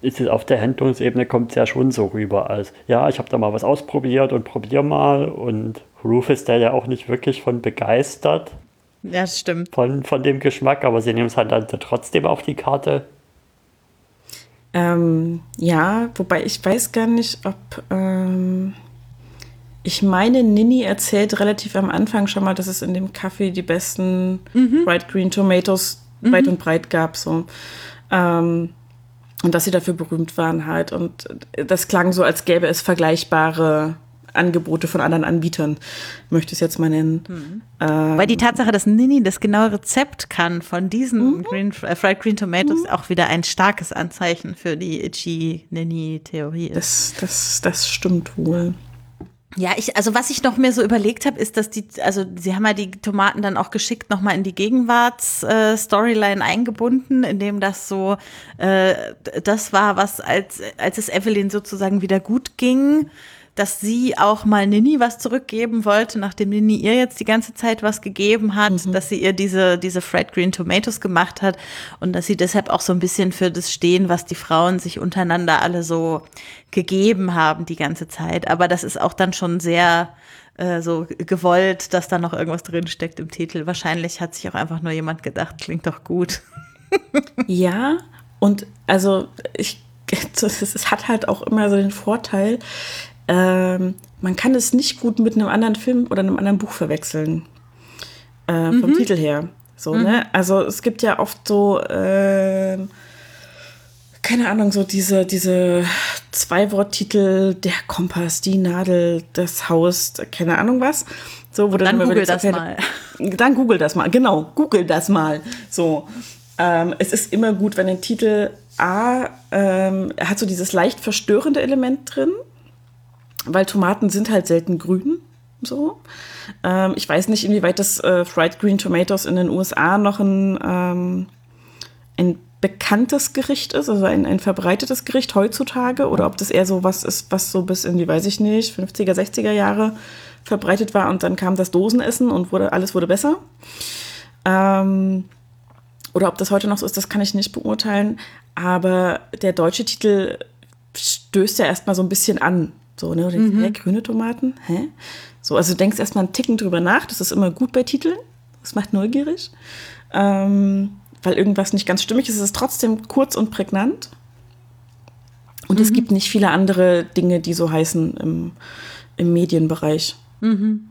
ist es auf der Handlungsebene kommt es ja schon so rüber als, ja, ich habe da mal was ausprobiert und probier mal und Ruth ist da ja auch nicht wirklich von begeistert. Ja, stimmt. Von, von dem Geschmack, aber sie nehmen es halt dann trotzdem auf die Karte. Ähm, ja, wobei ich weiß gar nicht, ob. Ähm, ich meine, Nini erzählt relativ am Anfang schon mal, dass es in dem Kaffee die besten mhm. Bright Green Tomatoes mhm. weit und breit gab. So. Ähm, und dass sie dafür berühmt waren halt. Und das klang so, als gäbe es vergleichbare Angebote von anderen Anbietern, möchte ich es jetzt mal nennen. Mhm. Ähm, Weil die Tatsache, dass Nini das genaue Rezept kann von diesen mhm. Green, äh, Fried Green Tomatoes, mhm. auch wieder ein starkes Anzeichen für die Itchy-Nini-Theorie ist. Das, das, das stimmt wohl. Ja, ich, also was ich noch mir so überlegt habe, ist, dass die, also sie haben ja die Tomaten dann auch geschickt nochmal in die Gegenwarts-Storyline äh, eingebunden, indem das so, äh, das war, was als, als es Evelyn sozusagen wieder gut ging, dass sie auch mal Nini was zurückgeben wollte, nachdem Nini ihr jetzt die ganze Zeit was gegeben hat, mhm. dass sie ihr diese, diese Fried Green Tomatoes gemacht hat und dass sie deshalb auch so ein bisschen für das stehen, was die Frauen sich untereinander alle so gegeben haben die ganze Zeit. Aber das ist auch dann schon sehr äh, so gewollt, dass da noch irgendwas drinsteckt im Titel. Wahrscheinlich hat sich auch einfach nur jemand gedacht, klingt doch gut. [LAUGHS] ja, und also ich [LAUGHS] es hat halt auch immer so den Vorteil, ähm, man kann es nicht gut mit einem anderen Film oder einem anderen Buch verwechseln. Äh, vom mhm. Titel her. So, mhm. ne? Also es gibt ja oft so, äh, keine Ahnung, so diese, diese Zwei-Wort-Titel, der Kompass, die Nadel, das Haus, keine Ahnung was. So, wo dann, dann google das mal. [LAUGHS] dann google das mal. Genau, google das mal. So. Ähm, es ist immer gut, wenn ein Titel A ähm, hat so dieses leicht verstörende Element drin, weil Tomaten sind halt selten grün. So. Ähm, ich weiß nicht, inwieweit das äh, Fried Green Tomatoes in den USA noch ein, ähm, ein bekanntes Gericht ist, also ein, ein verbreitetes Gericht heutzutage, oder ob das eher so was ist, was so bis in die, weiß ich nicht, 50er, 60er Jahre verbreitet war und dann kam das Dosenessen und wurde, alles wurde besser. Ähm, oder ob das heute noch so ist, das kann ich nicht beurteilen. Aber der deutsche Titel stößt ja erstmal so ein bisschen an. So, ne? Denkst, mhm. hä, grüne Tomaten? Hä? So, also du denkst erstmal einen Ticken drüber nach. Das ist immer gut bei Titeln. Das macht neugierig. Ähm, weil irgendwas nicht ganz stimmig ist. Es ist trotzdem kurz und prägnant. Und mhm. es gibt nicht viele andere Dinge, die so heißen im, im Medienbereich. Mhm.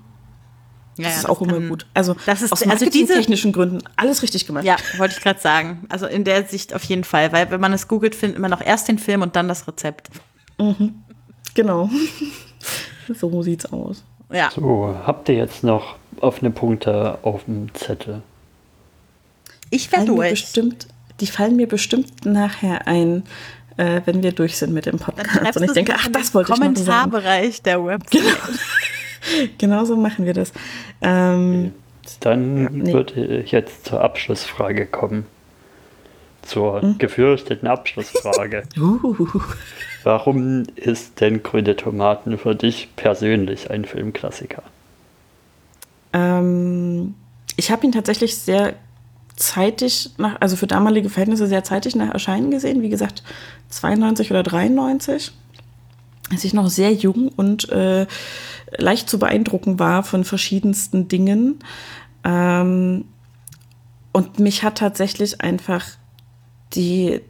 Ja, das ist das auch kann, immer gut. Also das ist, aus also diese technischen Gründen alles richtig gemacht. Ja, wollte ich gerade sagen. Also in der Sicht auf jeden Fall, weil wenn man es googelt, findet man auch erst den Film und dann das Rezept. Mhm. Genau. [LAUGHS] so sieht's aus. Ja. So, habt ihr jetzt noch offene Punkte auf dem Zettel? Ich werde durch. Bestimmt, die fallen mir bestimmt nachher ein, äh, wenn wir durch sind mit dem Podcast. Und ich denke, ach, das wollte ich noch sagen. Kommentarbereich der Website. Genau. [LAUGHS] genau so machen wir das. Ähm, Dann ja, nee. würde ich jetzt zur Abschlussfrage kommen. Zur hm? gefürchteten Abschlussfrage. [LAUGHS] uh. Warum ist denn Grüne Tomaten für dich persönlich ein Filmklassiker? Ähm, ich habe ihn tatsächlich sehr zeitig nach, also für damalige Verhältnisse sehr zeitig nach Erscheinen gesehen. Wie gesagt, 92 oder 93. Als ich noch sehr jung und äh, leicht zu beeindrucken war von verschiedensten Dingen. Ähm, und mich hat tatsächlich einfach die,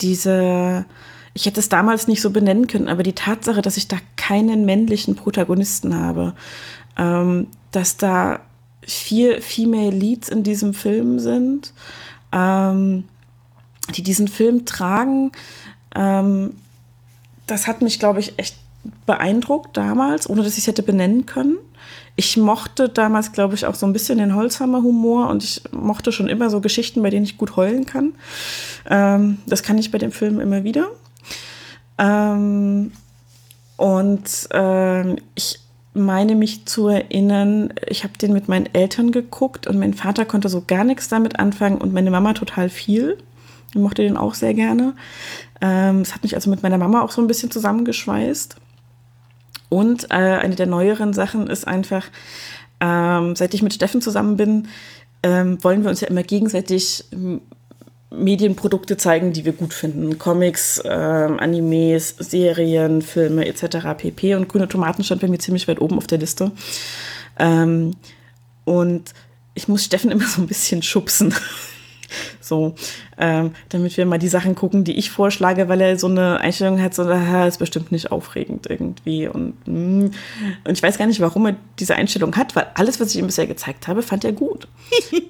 diese, ich hätte es damals nicht so benennen können, aber die Tatsache, dass ich da keinen männlichen Protagonisten habe, ähm, dass da vier Female Leads in diesem Film sind, ähm, die diesen Film tragen, ähm, das hat mich, glaube ich, echt beeindruckt damals, ohne dass ich es hätte benennen können. Ich mochte damals, glaube ich, auch so ein bisschen den Holzhammer-Humor und ich mochte schon immer so Geschichten, bei denen ich gut heulen kann. Ähm, das kann ich bei dem Film immer wieder. Ähm, und ähm, ich meine mich zu erinnern, ich habe den mit meinen Eltern geguckt und mein Vater konnte so gar nichts damit anfangen und meine Mama total viel. Ich mochte den auch sehr gerne. Ähm, es ähm, hat mich also mit meiner Mama auch so ein bisschen zusammengeschweißt. Und äh, eine der neueren Sachen ist einfach, ähm, seit ich mit Steffen zusammen bin, ähm, wollen wir uns ja immer gegenseitig Medienprodukte zeigen, die wir gut finden. Comics, ähm, Animes, Serien, Filme etc. pp. Und Grüne Tomaten stand bei mir ziemlich weit oben auf der Liste. Ähm, und ich muss Steffen [LAUGHS] immer so ein bisschen schubsen. So, ähm, damit wir mal die Sachen gucken, die ich vorschlage, weil er so eine Einstellung hat, so, das ist bestimmt nicht aufregend irgendwie. Und, mm, und ich weiß gar nicht, warum er diese Einstellung hat, weil alles, was ich ihm bisher gezeigt habe, fand er gut.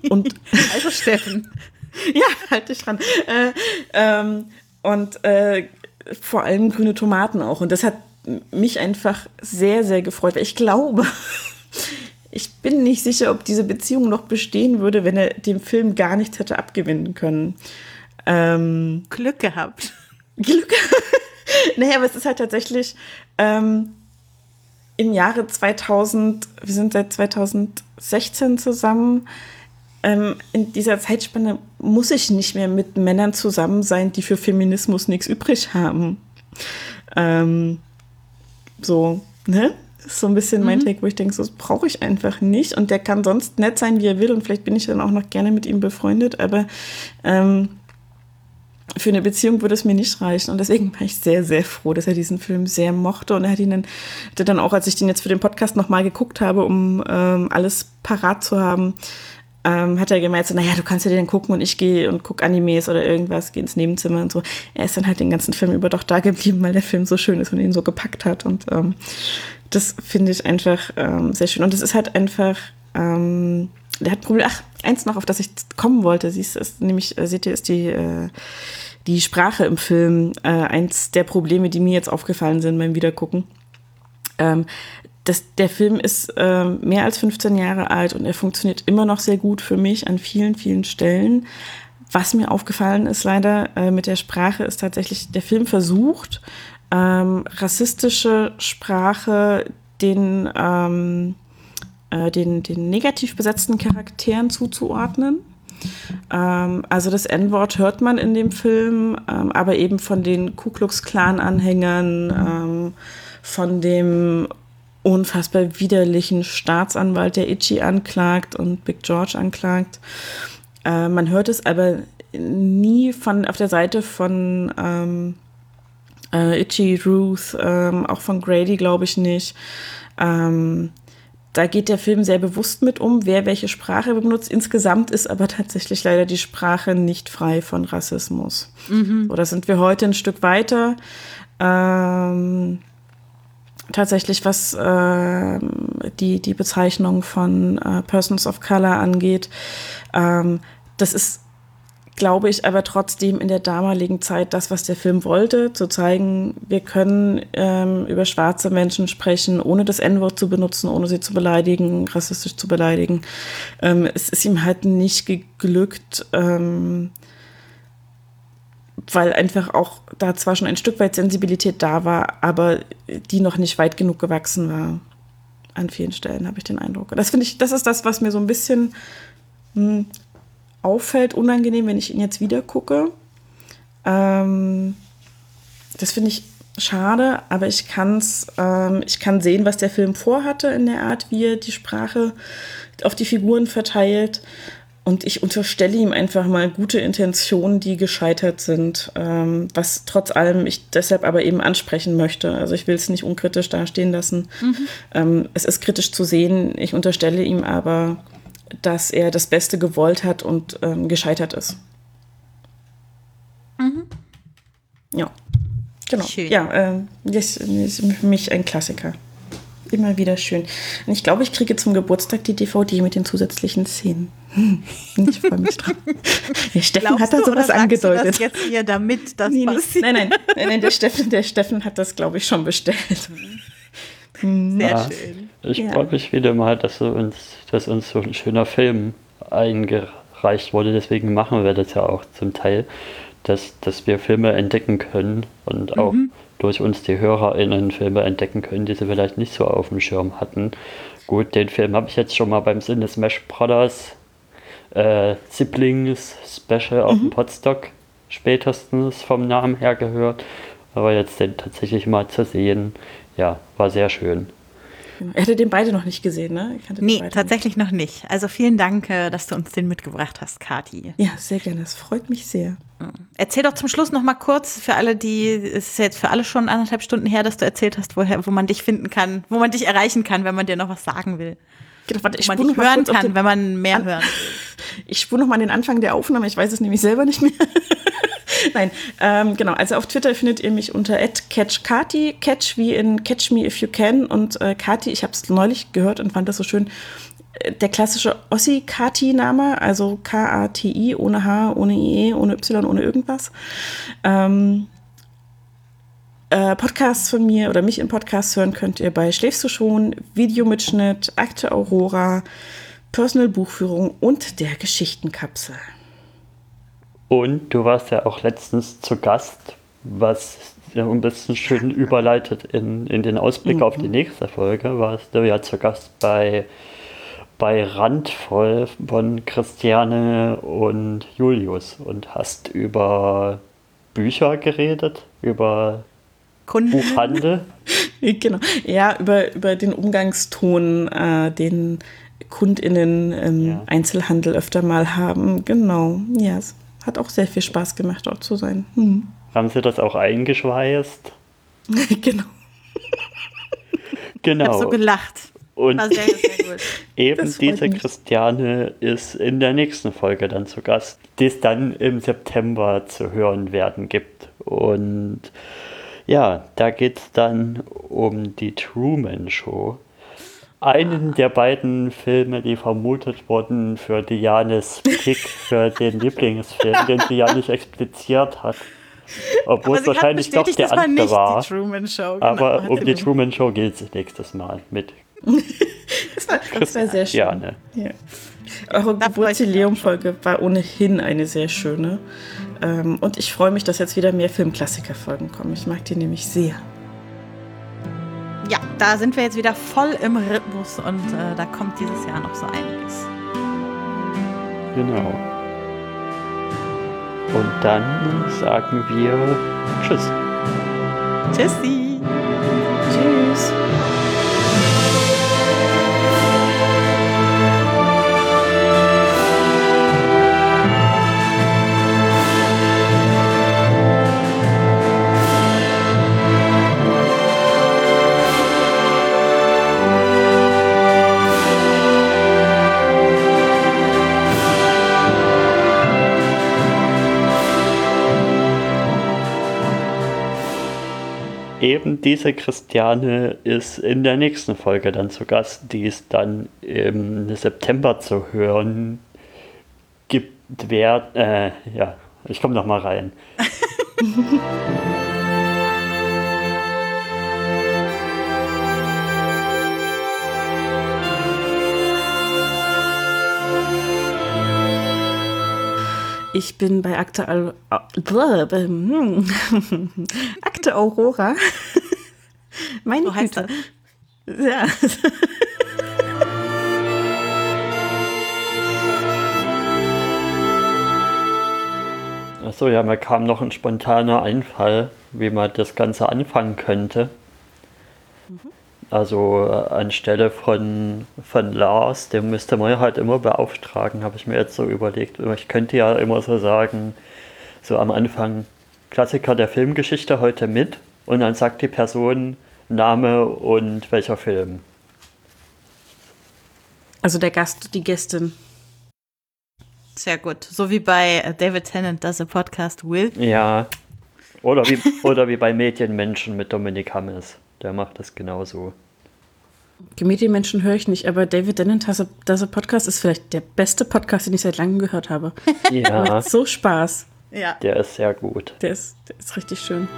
Und [LAUGHS] also Steffen. [LAUGHS] ja, halt dich dran. Äh, ähm, und äh, vor allem grüne Tomaten auch. Und das hat mich einfach sehr, sehr gefreut, weil ich glaube, ich bin nicht sicher, ob diese Beziehung noch bestehen würde, wenn er dem Film gar nichts hätte abgewinnen können. Ähm, Glück gehabt. Glück. [LAUGHS] naja, aber es ist halt tatsächlich ähm, im Jahre 2000, wir sind seit 2016 zusammen. Ähm, in dieser Zeitspanne muss ich nicht mehr mit Männern zusammen sein, die für Feminismus nichts übrig haben. Ähm, so, ne? Ist so ein bisschen mein mhm. Take, wo ich denke, so, das brauche ich einfach nicht. Und der kann sonst nett sein, wie er will. Und vielleicht bin ich dann auch noch gerne mit ihm befreundet. Aber ähm, für eine Beziehung würde es mir nicht reichen. Und deswegen war ich sehr, sehr froh, dass er diesen Film sehr mochte. Und er hat ihn dann, hatte dann auch, als ich den jetzt für den Podcast nochmal geguckt habe, um ähm, alles parat zu haben, ähm, hat er gemeint, so, naja, du kannst ja den gucken und ich gehe und guck Animes oder irgendwas, gehe ins Nebenzimmer und so. Er ist dann halt den ganzen Film über doch da geblieben, weil der Film so schön ist und ihn so gepackt hat. Und ähm, das finde ich einfach ähm, sehr schön. Und es ist halt einfach, ähm, der hat Probleme. Ach, eins noch, auf das ich kommen wollte, siehst du, nämlich, äh, seht ihr, ist die, äh, die Sprache im Film äh, eins der Probleme, die mir jetzt aufgefallen sind beim Wiedergucken. Ähm, das, der Film ist äh, mehr als 15 Jahre alt und er funktioniert immer noch sehr gut für mich an vielen, vielen Stellen. Was mir aufgefallen ist leider äh, mit der Sprache, ist tatsächlich, der Film versucht, ähm, rassistische Sprache den, ähm, äh, den, den negativ besetzten Charakteren zuzuordnen. Ähm, also das N-Wort hört man in dem Film, ähm, aber eben von den Ku Klux Klan-Anhängern, ähm, von dem unfassbar widerlichen Staatsanwalt, der Itchy anklagt und Big George anklagt. Äh, man hört es aber nie von auf der Seite von ähm, äh, Itchy, Ruth, ähm, auch von Grady glaube ich nicht. Ähm, da geht der Film sehr bewusst mit um, wer welche Sprache benutzt. Insgesamt ist aber tatsächlich leider die Sprache nicht frei von Rassismus. Mhm. Da sind wir heute ein Stück weiter. Ähm, tatsächlich, was äh, die, die Bezeichnung von äh, Persons of Color angeht. Ähm, das ist, glaube ich, aber trotzdem in der damaligen Zeit das, was der Film wollte, zu zeigen, wir können ähm, über schwarze Menschen sprechen, ohne das N-Wort zu benutzen, ohne sie zu beleidigen, rassistisch zu beleidigen. Ähm, es ist ihm halt nicht geglückt, ähm, weil einfach auch da zwar schon ein Stück weit Sensibilität da war, aber die noch nicht weit genug gewachsen war. An vielen Stellen habe ich den Eindruck. Das finde ich, das ist das, was mir so ein bisschen hm, auffällt, unangenehm, wenn ich ihn jetzt wieder gucke. Ähm, das finde ich schade, aber ich kann's, ähm, ich kann sehen, was der Film vorhatte in der Art, wie er die Sprache auf die Figuren verteilt. Und ich unterstelle ihm einfach mal gute Intentionen, die gescheitert sind, ähm, was trotz allem ich deshalb aber eben ansprechen möchte. Also ich will es nicht unkritisch dastehen lassen. Mhm. Ähm, es ist kritisch zu sehen. Ich unterstelle ihm aber, dass er das Beste gewollt hat und ähm, gescheitert ist. Mhm. Ja, genau. Schön. Ja, äh, das ist für mich ein Klassiker immer wieder schön. Und ich glaube, ich kriege zum Geburtstag die DVD mit den zusätzlichen Szenen. Hm, [LAUGHS] ich freue mich drauf. Der Steffen Glaubst hat da sowas angedeutet. Du das jetzt hier damit das nee, passiert? Nein, nein, nein, nein, der Steffen, der Steffen hat das, glaube ich, schon bestellt. Sehr ja, schön. Ich ja. freue mich wieder mal, dass, uns, dass uns so ein schöner Film eingereicht wurde. Deswegen machen wir das ja auch zum Teil, dass, dass wir Filme entdecken können und auch mhm durch uns die HörerInnen Filme entdecken können, die sie vielleicht nicht so auf dem Schirm hatten. Gut, den Film habe ich jetzt schon mal beim Sinne Smash Brothers äh, Siblings Special auf dem mhm. Podstock spätestens vom Namen her gehört. Aber jetzt den tatsächlich mal zu sehen, ja, war sehr schön. Genau. Er hätte den beide noch nicht gesehen, ne? nee, tatsächlich nicht. noch nicht. Also vielen Dank, äh, dass du uns den mitgebracht hast, Kati. Ja, sehr gerne. Das freut mich sehr. Erzähl doch zum Schluss noch mal kurz für alle, die, es ist jetzt für alle schon anderthalb Stunden her, dass du erzählt hast, woher, wo man dich finden kann, wo man dich erreichen kann, wenn man dir noch was sagen will. Genau, warte, ich man dich hören kann, wenn man mehr an hören will. [LAUGHS] Ich spule noch mal den Anfang der Aufnahme, ich weiß es nämlich selber nicht mehr. [LAUGHS] Nein, ähm, genau. Also auf Twitter findet ihr mich unter @catchkati, catch wie in Catch Me If You Can und äh, Kati. Ich habe es neulich gehört und fand das so schön. Äh, der klassische Ossi-Kati-Name, also K-A-T-I, ohne H, ohne IE, ohne Y, ohne irgendwas. Ähm, äh, Podcasts von mir oder mich in Podcasts hören könnt ihr bei Schläfst du schon, Videomitschnitt, Akte Aurora, Personal Buchführung und der Geschichtenkapsel. Und du warst ja auch letztens zu Gast, was ein bisschen schön überleitet in, in den Ausblick mhm. auf die nächste Folge. Warst du ja zu Gast bei, bei Randvoll von Christiane und Julius und hast über Bücher geredet, über Kunden. Buchhandel. [LAUGHS] genau. Ja, über, über den Umgangston, äh, den KundInnen im ja. Einzelhandel öfter mal haben. Genau. Ja, hat auch sehr viel Spaß gemacht, dort zu sein. Hm. Haben Sie das auch eingeschweißt? [LAUGHS] genau. genau. Ich habe so gelacht. Und sehr, sehr [LAUGHS] eben diese mich. Christiane ist in der nächsten Folge dann zu Gast, die es dann im September zu hören werden gibt. Und ja, da geht es dann um die Truman Show einen der beiden Filme, die vermutet wurden für Dianes Pick für den Lieblingsfilm, den sie ja nicht expliziert hat. Obwohl es wahrscheinlich doch der das war andere nicht war. die Truman Show. genau. Aber um die. Truman Show geht es nächstes Mal mit [LAUGHS] Das war, das war sehr schön. Christiane. Ja. Eure ich mich Geburtsjubiläum-Folge war ohnehin eine sehr schöne. Ähm, und ich freue mich, dass jetzt wieder mehr Filmklassiker-Folgen kommen. Ich mag die nämlich sehr. Ja, da sind wir jetzt wieder voll im Rhythmus und äh, da kommt dieses Jahr noch so einiges. Genau. Und dann sagen wir Tschüss. Tschüssi! Eben diese Christiane ist in der nächsten Folge dann zu Gast, die es dann im September zu hören gibt. Wer, äh, ja, ich komme noch mal rein. [LAUGHS] Ich bin bei Akte, Al hm. [LAUGHS] Akte Aurora. [LAUGHS] Meine So heißt Güte. Ja. Achso, ja, mir kam noch ein spontaner Einfall, wie man das Ganze anfangen könnte. Also äh, anstelle von, von Lars, den müsste man ja halt immer beauftragen, habe ich mir jetzt so überlegt. Ich könnte ja immer so sagen, so am Anfang Klassiker der Filmgeschichte heute mit und dann sagt die Person Name und welcher Film. Also der Gast, die Gästin. Sehr gut. So wie bei äh, David Tennant, das a Podcast will. Ja. Oder wie, [LAUGHS] oder wie bei Medienmenschen mit Dominik Hammes. Der macht das genauso. Medienmenschen höre ich nicht, aber David Does a Podcast ist vielleicht der beste Podcast, den ich seit langem gehört habe. Ja, Macht so Spaß. Ja. der ist sehr gut. Der ist, der ist richtig schön.